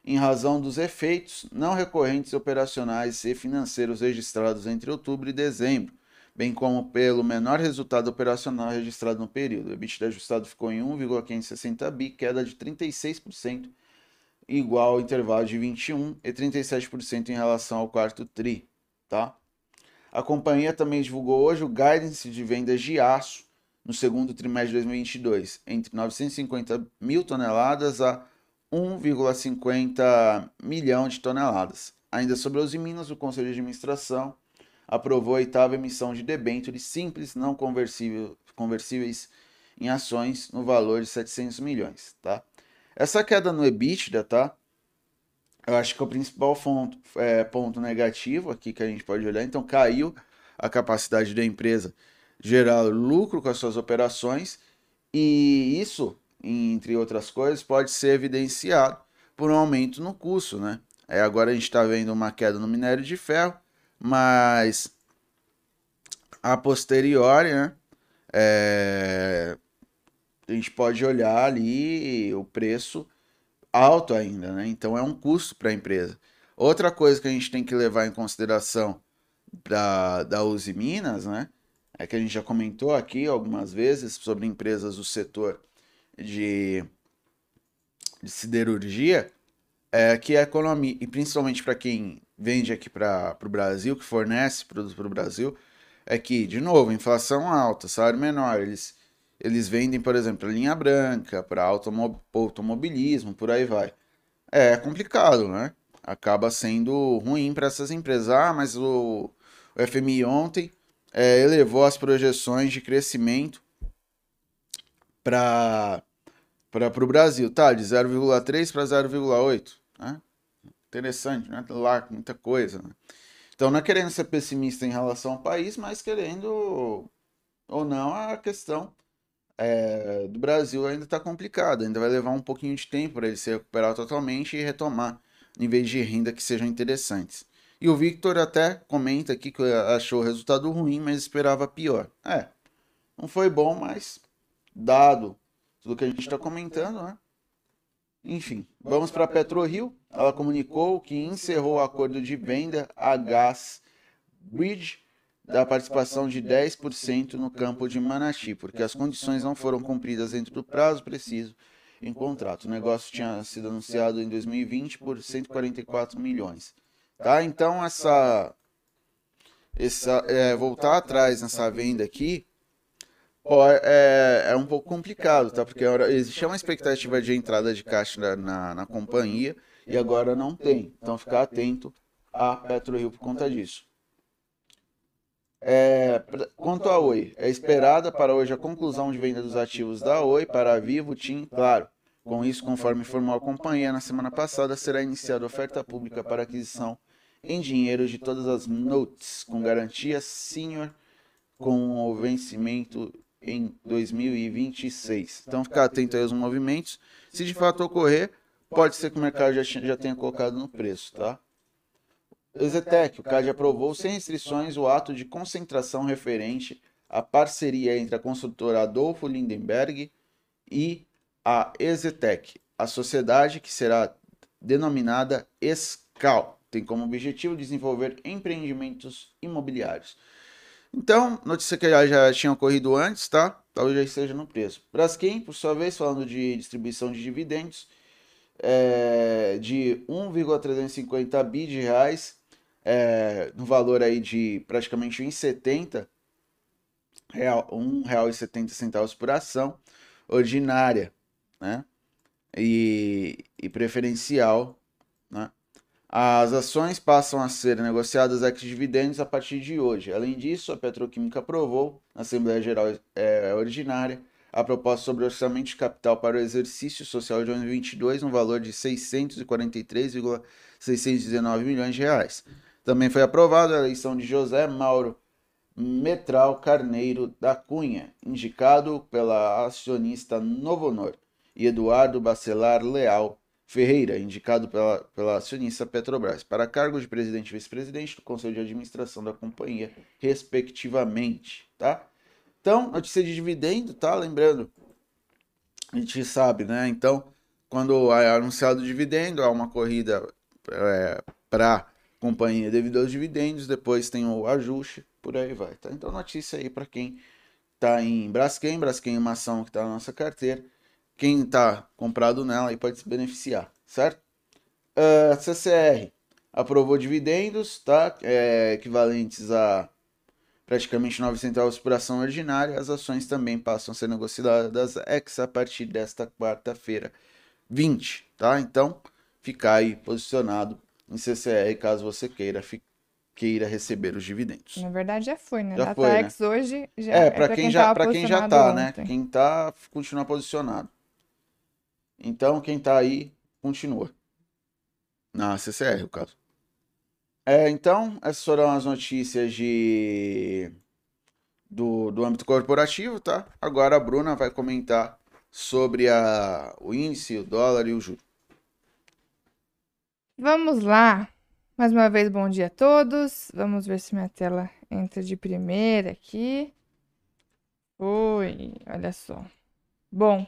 em razão dos efeitos não recorrentes operacionais e financeiros registrados entre outubro e dezembro, bem como pelo menor resultado operacional registrado no período. O EBITDA ajustado ficou em 1,560 bi, queda de 36% igual ao intervalo de 21 e 37% em relação ao quarto tri, tá? A companhia também divulgou hoje o guidance de vendas de aço no segundo trimestre de 2022, entre 950 mil toneladas a 1,50 milhão de toneladas. Ainda sobre os Minas, o Conselho de Administração aprovou a oitava emissão de debêntures simples não conversíveis em ações no valor de 700 milhões, tá? Essa queda no EBITDA, tá? Eu acho que é o principal ponto, é, ponto negativo aqui que a gente pode olhar. Então, caiu a capacidade da empresa gerar lucro com as suas operações, e isso, entre outras coisas, pode ser evidenciado por um aumento no custo, né? É, agora a gente está vendo uma queda no minério de ferro, mas a posteriori, né? É, a gente pode olhar ali o preço alto ainda, né? Então é um custo para a empresa. Outra coisa que a gente tem que levar em consideração da, da Uzi Minas, né? É que a gente já comentou aqui algumas vezes sobre empresas do setor de, de siderurgia, é que a economia, e principalmente para quem vende aqui para o Brasil, que fornece produtos para o Brasil, é que, de novo, inflação alta, salário menor, eles, eles vendem, por exemplo, linha branca, para automo automobilismo, por aí vai. É complicado, né? Acaba sendo ruim para essas empresas. Ah, mas o, o FMI ontem é, elevou as projeções de crescimento para o Brasil, tá? De 0,3 para 0,8, né? Interessante, né? Lá, muita coisa, né? Então, não é querendo ser pessimista em relação ao país, mas querendo ou não a questão é, do Brasil ainda está complicada, ainda vai levar um pouquinho de tempo para ele se recuperar totalmente e retomar níveis de renda que sejam interessantes. E o Victor até comenta aqui que achou o resultado ruim, mas esperava pior. É, não foi bom, mas dado tudo que a gente está comentando, né? Enfim, vamos para a PetroRio. Ela comunicou que encerrou o acordo de venda a Gas Bridge da participação de 10% no campo de Manati, porque as condições não foram cumpridas dentro do prazo preciso em contrato. O negócio tinha sido anunciado em 2020 por 144 milhões. Tá? Então, essa, essa é, voltar atrás nessa venda aqui é, é um pouco complicado, tá? Porque existia uma expectativa de entrada de caixa na, na, companhia e agora não tem. Então, ficar atento a PetroRio por conta disso. É, quanto à Oi, é esperada para hoje a conclusão de venda dos ativos da Oi para a Vivo, TIM, claro. Com isso, conforme informou a companhia, na semana passada será iniciada oferta pública para aquisição em dinheiro de todas as notes, com garantia senior, com o vencimento em 2026. Então, ficar atento aos movimentos. Se de fato ocorrer, pode ser que o mercado já, já tenha colocado no preço, tá? Exetec, o CAD aprovou sem restrições o ato de concentração referente à parceria entre a construtora Adolfo Lindenberg e a Exetec, a sociedade que será denominada ESCAL. Tem como objetivo desenvolver empreendimentos imobiliários. Então, notícia que já, já tinha ocorrido antes, tá? Talvez já esteja no preço. Braskem, por sua vez, falando de distribuição de dividendos, é, de 1,350 bi de reais, é, no valor aí de praticamente 1,70 real, R$ 1,70 por ação, ordinária, né? E, e preferencial, né? As ações passam a ser negociadas ex dividendos a partir de hoje. Além disso, a Petroquímica aprovou, na Assembleia Geral é, Ordinária, a proposta sobre orçamento de capital para o exercício social de 2022 no valor de 643,619 milhões de reais. Também foi aprovada a eleição de José Mauro Metral Carneiro da Cunha, indicado pela acionista Novo Honor, e Eduardo Bacelar Leal Ferreira, indicado pela, pela acionista Petrobras, para cargo de presidente e vice-presidente do Conselho de Administração da companhia, respectivamente, tá? Então, notícia de dividendo, tá? Lembrando, a gente sabe, né? Então, quando é anunciado o dividendo, há uma corrida é, para companhia devido aos dividendos, depois tem o ajuste, por aí vai, tá? Então notícia aí para quem tá em Braskem, Braskem é uma ação que tá na nossa carteira, quem tá comprado nela aí pode se beneficiar, certo? Uh, ah, CCR aprovou dividendos, tá? É, equivalentes a praticamente 9 centavos por ação ordinária, as ações também passam a ser negociadas ex a partir desta quarta-feira 20, tá? Então, ficar aí posicionado em CCR caso você queira, queira receber os dividendos. Na verdade já foi, né? Já DataX foi, né? hoje já é, para é quem, quem, já para quem já tá, né? ontem. né? Quem tá continua posicionado. Então quem tá aí continua. Na CCR, o caso. É, então, essas foram as notícias de do, do âmbito corporativo, tá? Agora a Bruna vai comentar sobre a, o índice, o dólar e o juro. Vamos lá. Mais uma vez, bom dia a todos. Vamos ver se minha tela entra de primeira aqui. Oi, olha só. Bom,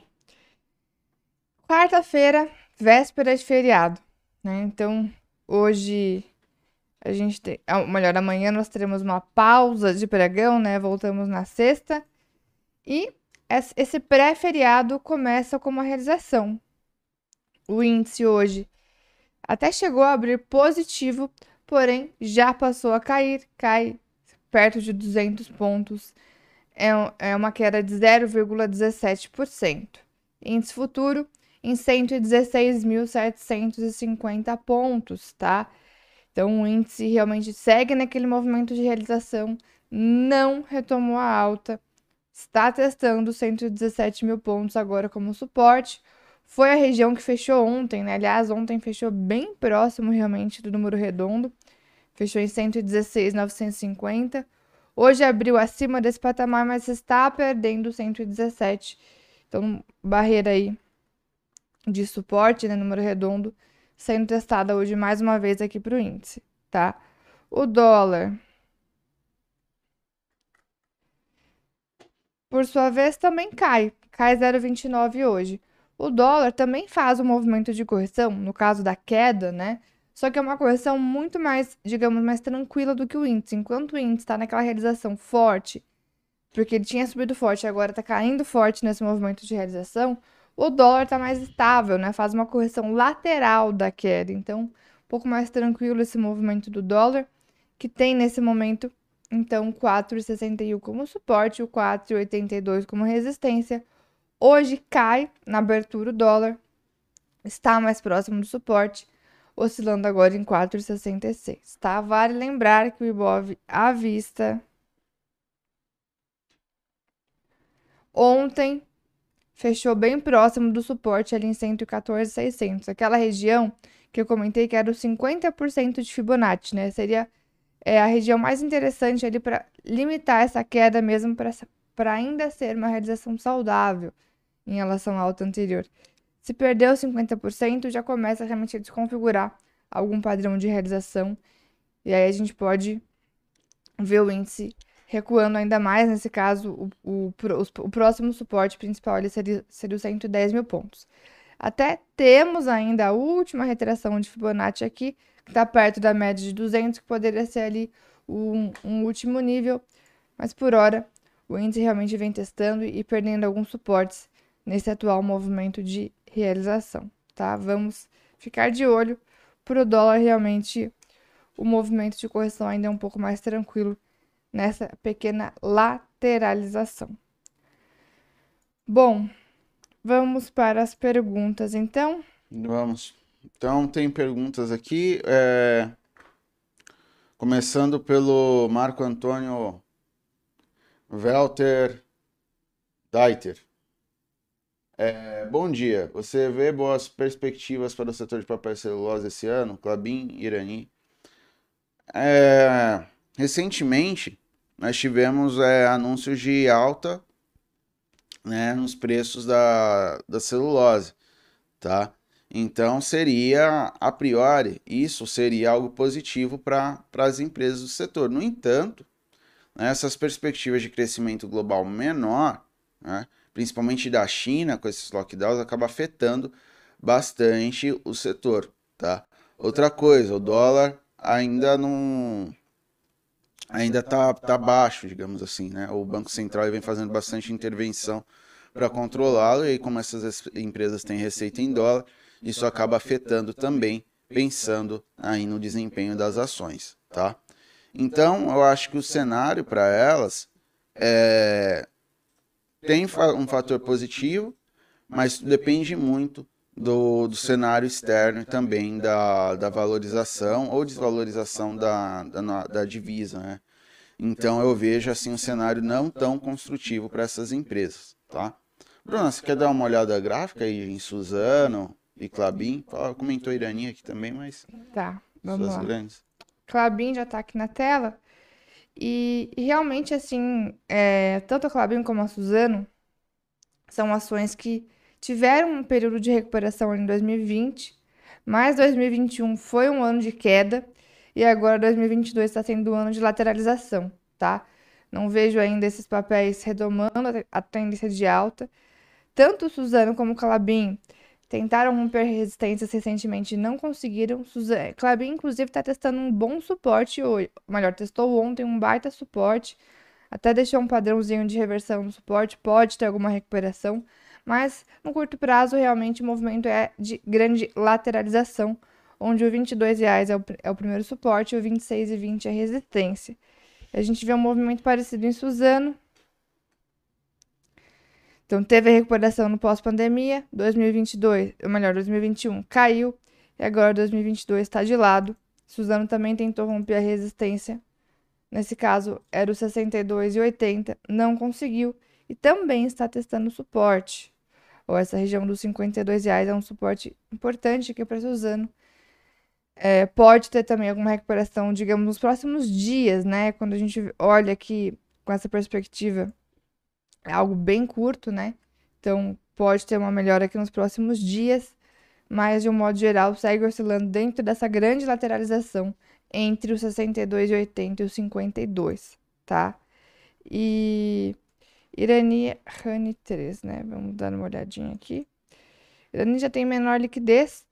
quarta-feira, véspera de feriado, né? Então, hoje a gente tem, ou melhor, amanhã nós teremos uma pausa de pregão, né? Voltamos na sexta. E esse pré-feriado começa com uma realização. O índice hoje até chegou a abrir positivo, porém já passou a cair, cai perto de 200 pontos, é, é uma queda de 0,17%. Índice futuro em 116.750 pontos, tá? Então o índice realmente segue naquele movimento de realização, não retomou a alta, está testando 117 mil pontos agora como suporte. Foi a região que fechou ontem, né? Aliás, ontem fechou bem próximo realmente do número redondo. Fechou em 116,950. Hoje abriu acima desse patamar, mas está perdendo 117. Então, barreira aí de suporte, né? Número redondo, sendo testada hoje mais uma vez aqui para o índice, tá? O dólar. Por sua vez, também cai. Cai 0,29 hoje. O dólar também faz um movimento de correção, no caso da queda, né? Só que é uma correção muito mais, digamos, mais tranquila do que o índice. Enquanto o índice está naquela realização forte, porque ele tinha subido forte e agora está caindo forte nesse movimento de realização, o dólar está mais estável, né? Faz uma correção lateral da queda. Então, um pouco mais tranquilo esse movimento do dólar, que tem nesse momento, então, 4,61 como suporte, o 4,82 como resistência. Hoje cai na abertura o dólar, está mais próximo do suporte, oscilando agora em 4,66, tá? Vale lembrar que o Ibov à vista ontem fechou bem próximo do suporte ali em 114,600, aquela região que eu comentei que era o 50% de Fibonacci, né? Seria é, a região mais interessante ali para limitar essa queda mesmo para ainda ser uma realização saudável em relação à alta anterior. Se perdeu 50%, já começa realmente a desconfigurar algum padrão de realização. E aí a gente pode ver o índice recuando ainda mais. Nesse caso, o, o, o próximo suporte principal ele seria, seria os 110 mil pontos. Até temos ainda a última retração de Fibonacci aqui, que está perto da média de 200, que poderia ser ali um, um último nível. Mas por hora, o índice realmente vem testando e perdendo alguns suportes nesse atual movimento de realização, tá? Vamos ficar de olho para o dólar realmente o movimento de correção ainda é um pouco mais tranquilo nessa pequena lateralização. Bom, vamos para as perguntas então. Vamos. Então tem perguntas aqui, é... começando pelo Marco Antônio Welter Deiter. É, bom dia. Você vê boas perspectivas para o setor de papel e celulose esse ano? Clabin, Irani. É, recentemente, nós tivemos é, anúncios de alta né, nos preços da, da celulose, tá? Então, seria, a priori, isso seria algo positivo para as empresas do setor. No entanto, né, essas perspectivas de crescimento global menor, né, principalmente da China, com esses lockdowns, acaba afetando bastante o setor, tá? Outra coisa, o dólar ainda não ainda tá, tá baixo, digamos assim, né? O Banco Central vem fazendo bastante intervenção para controlá-lo e como essas empresas têm receita em dólar, isso acaba afetando também, pensando aí no desempenho das ações, tá? Então, eu acho que o cenário para elas é, tem um fator positivo, mas depende muito do, do cenário externo e também da, da valorização ou desvalorização da, da, da divisa, né? Então eu vejo assim um cenário não tão construtivo para essas empresas, tá? Bruna, você quer dar uma olhada gráfica aí em Suzano e Clabin? Comentou Irani aqui também, mas tá, vamos lá. grandes. Clabin já tá aqui na tela. E, e realmente, assim, é, tanto a Clabin como a Suzano são ações que tiveram um período de recuperação em 2020, mas 2021 foi um ano de queda e agora 2022 está sendo um ano de lateralização, tá? Não vejo ainda esses papéis retomando a tendência de alta. Tanto Suzano como o Clabin tentaram romper resistências recentemente e não conseguiram. Suzano, Clabin, inclusive, está testando um bom suporte hoje. Melhor, testou ontem um baita suporte. Até deixou um padrãozinho de reversão no suporte. Pode ter alguma recuperação. Mas no curto prazo, realmente, o movimento é de grande lateralização. onde o R$ 22,00 é o, é o primeiro suporte e o R$ 26,20 é resistência. A gente vê um movimento parecido em Suzano. Então, teve a recuperação no pós-pandemia, 2022, ou melhor, 2021 caiu, e agora 2022 está de lado. Suzano também tentou romper a resistência. Nesse caso, era o 62,80, não conseguiu e também está testando suporte. Ou essa região dos 52 reais é um suporte importante aqui para Suzano. É, pode ter também alguma recuperação, digamos, nos próximos dias, né? Quando a gente olha aqui com essa perspectiva, é algo bem curto, né? Então, pode ter uma melhora aqui nos próximos dias, mas de um modo geral, segue oscilando dentro dessa grande lateralização entre os 62,80 e os 52, tá? E Irani Rani 3, né? Vamos dar uma olhadinha aqui. Irani já tem menor liquidez,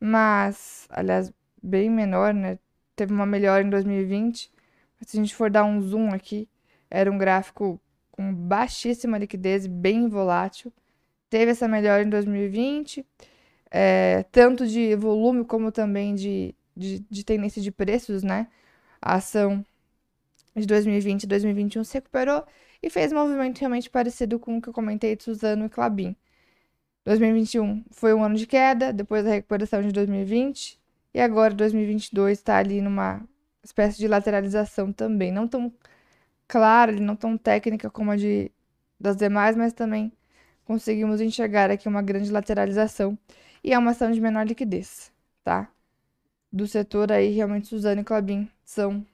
mas, aliás, bem menor, né? Teve uma melhora em 2020. Mas se a gente for dar um zoom aqui, era um gráfico com baixíssima liquidez, bem volátil. Teve essa melhora em 2020, é, tanto de volume como também de, de, de tendência de preços, né? A ação de 2020 e 2021 se recuperou e fez movimento realmente parecido com o que eu comentei de Suzano e Clabin. 2021 foi um ano de queda, depois da recuperação de 2020, e agora 2022 está ali numa espécie de lateralização também, não tão clara, não tão técnica como a de das demais, mas também conseguimos enxergar aqui uma grande lateralização e é uma ação de menor liquidez, tá? Do setor aí, realmente Suzano e Clabin são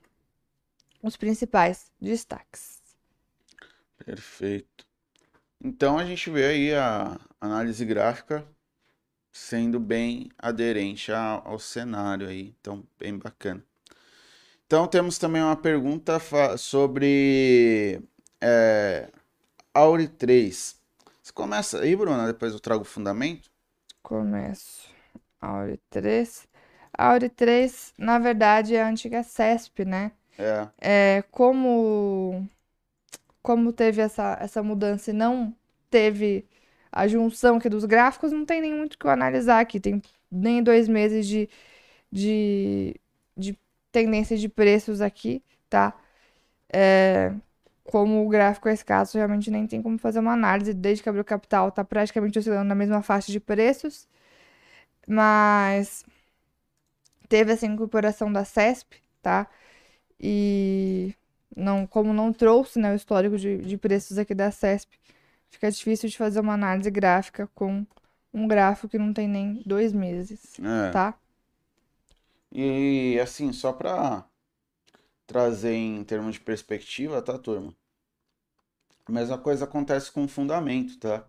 os principais destaques. Perfeito. Então a gente vê aí a análise gráfica sendo bem aderente ao cenário aí, então bem bacana. Então temos também uma pergunta sobre é, Auri 3. Você começa aí, Bruna, depois eu trago o fundamento? Começo. Auri 3. Auri 3, na verdade, é a antiga CESP, né? É. É, como como teve essa, essa mudança e não teve a junção aqui dos gráficos, não tem nem muito o que eu analisar aqui. Tem nem dois meses de, de, de tendência de preços aqui, tá? É, como o gráfico é escasso, realmente nem tem como fazer uma análise. Desde que abriu o capital, tá praticamente oscilando na mesma faixa de preços. Mas teve essa incorporação da CESP, tá? E não, como não trouxe né, o histórico de, de preços aqui da CESP, fica difícil de fazer uma análise gráfica com um gráfico que não tem nem dois meses, É. tá? E assim, só para trazer em termos de perspectiva, tá, turma? A mesma coisa acontece com o fundamento, tá?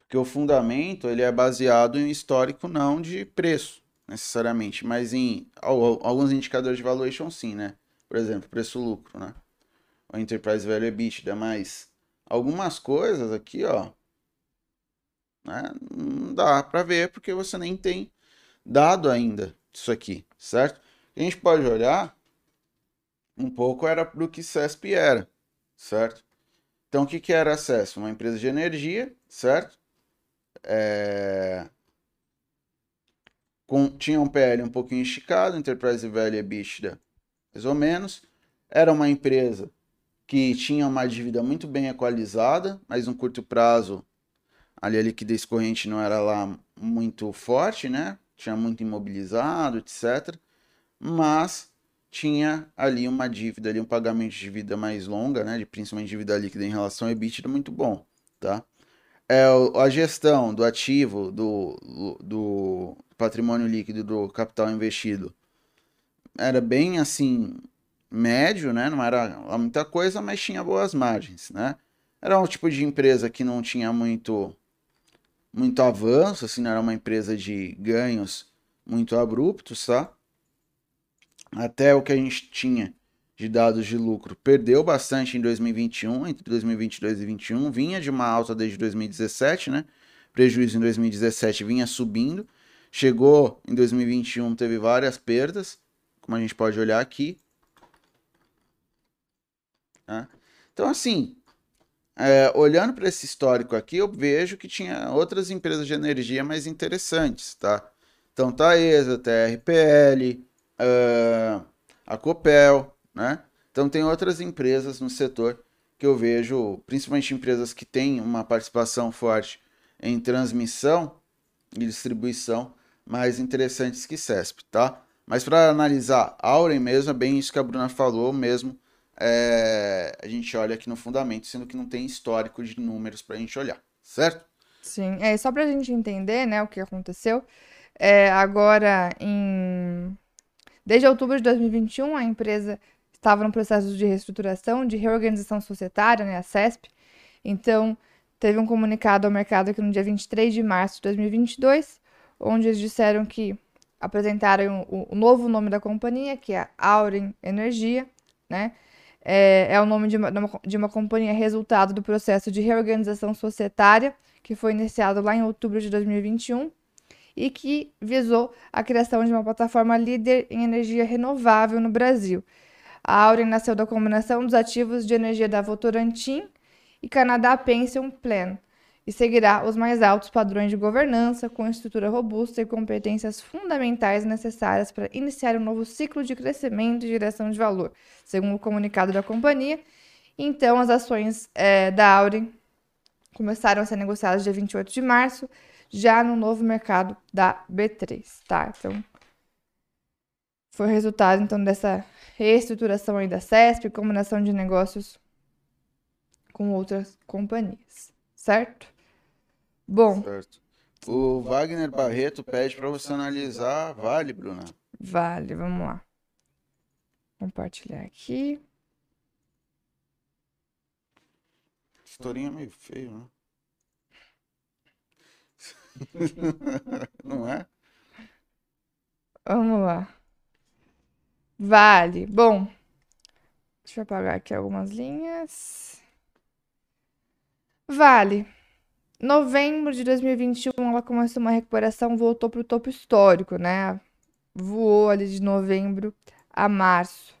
Porque o fundamento, ele é baseado em histórico não de preço, necessariamente, mas em al- al- alguns indicadores de valuation sim, né? Por exemplo, preço-lucro, né? O Enterprise Value EBITDA, mas algumas coisas aqui, ó, né? Não dá para ver porque você nem tem dado ainda isso aqui, certo? A gente pode olhar um pouco era para o que CESP era, certo? Então, o que, que era a CESP? Uma empresa de energia, certo? É, Com... Tinha um PL um pouquinho esticado, Enterprise Value EBITDA mais ou menos. Era uma empresa que tinha uma dívida muito bem equalizada, mas no curto prazo ali a liquidez corrente não era lá muito forte, né? Tinha muito imobilizado, etc. Mas tinha ali uma dívida, ali um pagamento de dívida mais longa, né? De principalmente dívida líquida em relação ao EBITDA muito bom, tá? É, a gestão do ativo, do, do patrimônio líquido, do capital investido era bem assim médio, né? Não era muita coisa, mas tinha boas margens, né? Era um tipo de empresa que não tinha muito muito avanço, assim, não era uma empresa de ganhos muito abruptos, tá? Até o que a gente tinha de dados de lucro perdeu bastante em 2021, entre 2022 e 2021, vinha de uma alta desde 2017, né? Prejuízo em 2017 vinha subindo, chegou em 2021, teve várias perdas, como a gente pode olhar aqui. né? Então, assim, é, olhando para esse histórico aqui, eu vejo que tinha outras empresas de energia mais interessantes, tá? Então, Taesa, TRPL, ah, a Copel, né? Então, tem outras empresas no setor que eu vejo, principalmente empresas que têm uma participação forte em transmissão e distribuição, mais interessantes que CESP, tá? Mas para analisar Auren mesmo, é bem isso que a Bruna falou mesmo. É, a gente olha aqui no fundamento, sendo que não tem histórico de números para a gente olhar, certo? Sim, é só pra gente entender, né, o que aconteceu. É, agora, em... desde outubro de 2021, a empresa estava no processo de reestruturação, de reorganização societária, né, a CESP. Então, teve um comunicado ao mercado aqui no dia 23 de março de 2022, onde eles disseram que apresentaram o, o novo nome da companhia, que é a Auren Energia, né? É, é o nome de uma, de uma- companhia resultado do processo de reorganização societária, que foi iniciado lá em outubro de 2021 e que visou a criação de uma plataforma líder em energia renovável no Brasil. A Auren nasceu da combinação dos ativos de energia da Votorantim e Canadá Pension Plan e seguirá os mais altos padrões de governança, com estrutura robusta e competências fundamentais necessárias para iniciar um novo ciclo de crescimento e geração de valor, segundo o comunicado da companhia. Então, as ações eh, da Auren começaram a ser negociadas dia 28 de março, já no novo mercado da B3, tá? Então, foi resultado então dessa reestruturação aí da CESP, combinação de negócios com outras companhias, certo? Bom, Certo. O Wagner Barreto pede para você analisar Vale, Bruna. vale, vamos lá. Compartilhar aqui. Historinha meio feio, né? [laughs] Não é? Vamos lá. Vale. Bom, deixa eu apagar aqui algumas linhas. Vale. Novembro de 2021, ela começou uma recuperação, voltou para o topo histórico, né? Voou ali de novembro a março.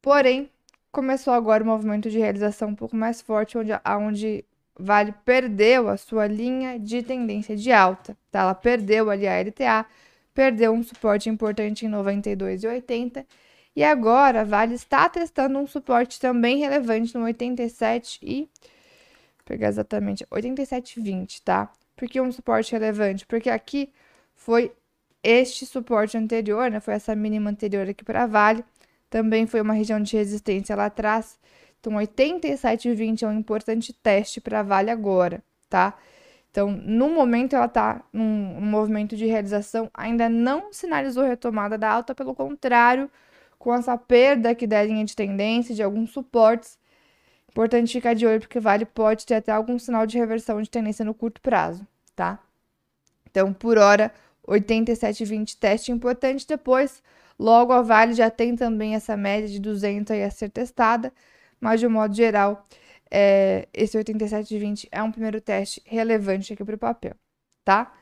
Porém, começou agora o movimento de realização um pouco mais forte, onde, aonde Vale perdeu a sua linha de tendência de alta, tá? Ela perdeu ali a LTA, perdeu um suporte importante em 92,80 e agora Vale está testando um suporte também relevante no 87 e pegar exatamente 87,20, tá? Por que um suporte relevante? Porque aqui foi este suporte anterior, né? Foi essa mínima anterior aqui para Vale. Também foi uma região de resistência lá atrás. Então, 87,20 é um importante teste para Vale agora, tá? Então, no momento, ela está num, num movimento de realização, ainda não sinalizou retomada da alta, pelo contrário, com essa perda aqui da linha de tendência, de alguns suportes. Importante ficar de olho, porque Vale pode ter até algum sinal de reversão de tendência no curto prazo, tá? Então, por hora, 87,20 teste importante. Depois, logo a Vale já tem também essa média de 200 aí a ser testada, mas de um modo geral, é, esse 87,20 é um primeiro teste relevante aqui para o papel, tá?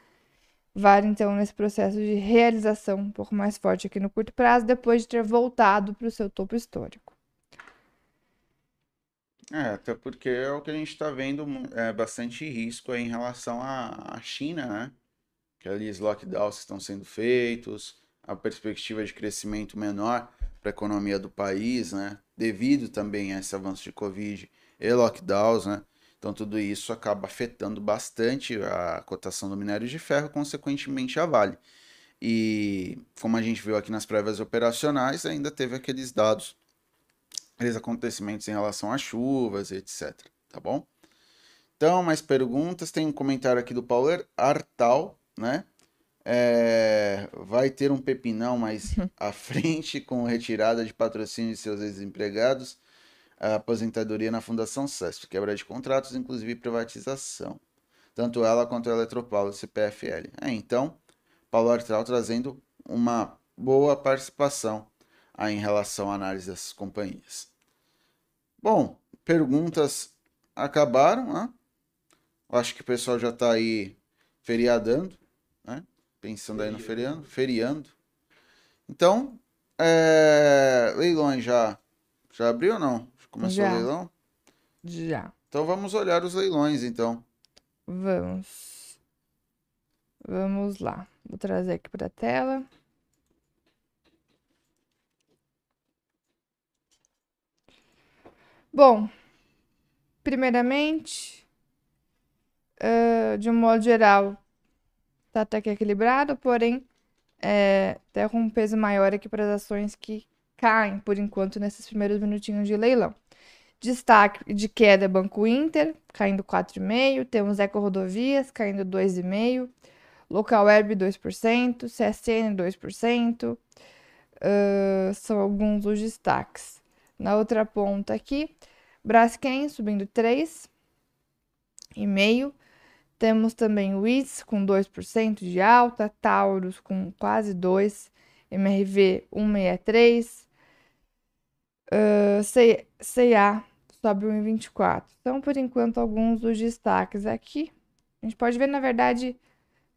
Vale então nesse processo de realização um pouco mais forte aqui no curto prazo, depois de ter voltado para o seu topo histórico. É, até porque é o que a gente está vendo é bastante risco em relação à à China, né? Aqueles lockdowns estão sendo feitos, a perspectiva de crescimento menor para a economia do país, né? Devido também a esse avanço de Covid e lockdowns, né? Então tudo isso acaba afetando bastante a cotação do minério de ferro, consequentemente a Vale. E como a gente viu aqui nas prévias operacionais, ainda teve aqueles dados aqueles acontecimentos em relação às chuvas, etc. Tá bom? Então, mais perguntas. Tem um comentário aqui do Paulo Artal, né? É, vai ter um pepinão mais [laughs] à frente com retirada de patrocínio de seus ex-empregados, aposentadoria na Fundação CESP, quebra de contratos, inclusive privatização. Tanto ela quanto a Eletropaulo CPFL. É, então, Paulo Artal trazendo uma boa participação em relação à análise dessas companhias. Bom, perguntas acabaram, né? Eu Acho que o pessoal já está aí feriadando, né? Pensando aí no feriando, feriando. Então, é... leilões já, já abriu ou não? Começou Já. o leilão? Já. Então vamos olhar os leilões, então. Vamos. Vamos lá. Vou trazer aqui para a tela. Bom, primeiramente, uh, de um modo geral, tá até que equilibrado, porém, é, até com um peso maior aqui para as ações que caem, por enquanto, nesses primeiros minutinhos de leilão. Destaque de queda Banco Inter, caindo 4,5%, temos Eco Rodovias, caindo 2,5%, Local Web 2%, CSN 2%, uh, são alguns dos destaques. Na outra ponta aqui, Braskem subindo 3,5%, temos também o IS com 2% de alta, Taurus com quase 2%, MRV 163%, uh, CA sobe 1,24%. Então, por enquanto, alguns dos destaques aqui. A gente pode ver, na verdade,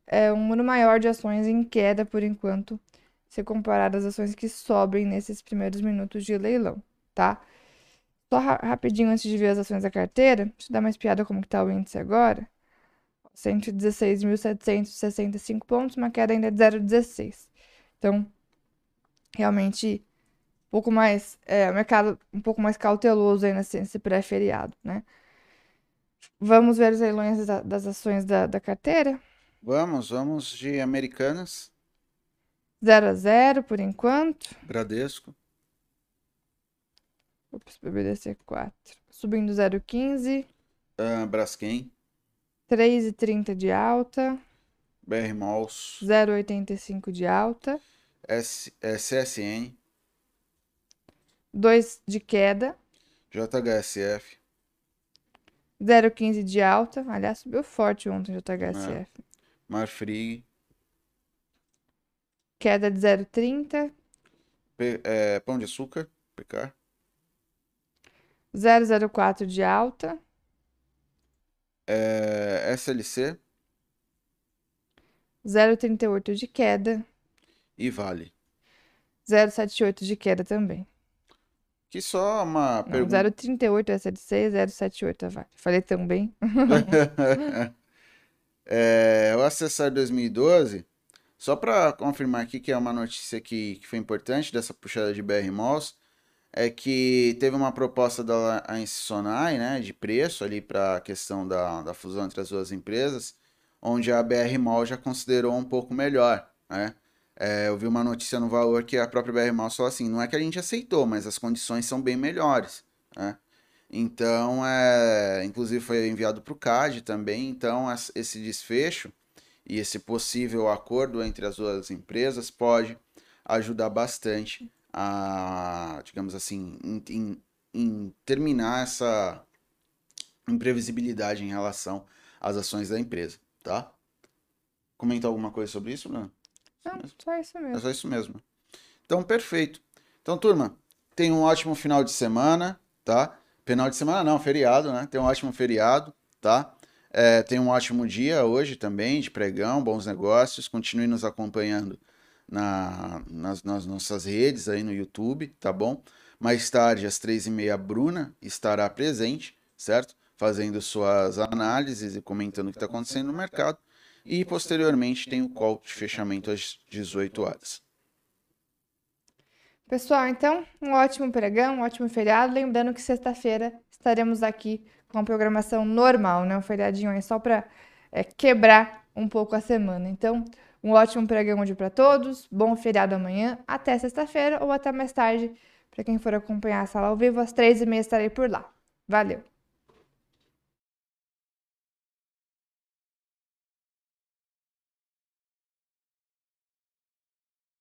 é um número maior de ações em queda por enquanto, se comparado às ações que sobem nesses primeiros minutos de leilão, tá? Só ra rapidinho antes de ver as ações da carteira, deixa eu dar uma espiada como que tá o índice agora. 116.765 pontos, uma queda ainda de 0,16. Então, realmente, um pouco mais, é, o mercado um pouco mais cauteloso aí nesse, nesse pré-feriado, né? Vamos ver os leilões da, das ações da, da carteira? Vamos, vamos de Americanas. 0 a 0 por enquanto. Bradesco. Ops, BBDC 4. Subindo 0,15. Uh, Braskem. 3,30 de alta. BR Malls. 0,85 de alta. S, é, CSN. 2 de queda. JHSF. 0,15 de alta. Aliás, subiu forte ontem o JHSF. É. Marfrig. Queda de 0,30. É, pão de açúcar. PK. 0,04 de alta. É, SLC. 0,38 de queda. E Vale. 0,78 de queda também. Que só uma Não, pergunta. 0,38 SLC e 0,78 a Vale. Falei tão bem. [laughs] é, o Acessar 2012, só para confirmar aqui que é uma notícia que, que foi importante dessa puxada de BR Malls, é que teve uma proposta da Alliance Sonai, né, de preço ali para a questão da, da fusão entre as duas empresas, onde a BR Mall já considerou um pouco melhor, né? É, eu vi uma notícia no Valor que a própria BR Mall falou assim, não é que a gente aceitou, mas as condições são bem melhores, né? Então, é, inclusive foi enviado para o CAD também, então esse desfecho e esse possível acordo entre as duas empresas pode ajudar bastante a, digamos assim, em, em, em terminar essa imprevisibilidade em relação às ações da empresa, tá? Comenta alguma coisa sobre isso, Bruno? Não, só isso mesmo. É só isso mesmo. Então, perfeito. Então, turma, tenha um ótimo final de semana, tá? Final de semana não, feriado, né? Tem um ótimo feriado, tá? É, tem um ótimo dia hoje também, de pregão, bons negócios. Continue nos acompanhando na, nas, nas nossas redes aí no YouTube, tá bom? Mais tarde, às três e meia, a Bruna estará presente, certo? Fazendo suas análises e comentando o que está acontecendo no mercado. E posteriormente tem o call de fechamento às 18 horas. Pessoal, então, um ótimo pregão, um ótimo feriado. Lembrando que sexta-feira estaremos aqui com a programação normal, né? Um feriadinho aí só para é, quebrar um pouco a semana. Então, um ótimo pregão hoje para todos, bom feriado amanhã, até sexta-feira ou até mais tarde, para quem for acompanhar a sala ao vivo, às três e meia estarei por lá. Valeu!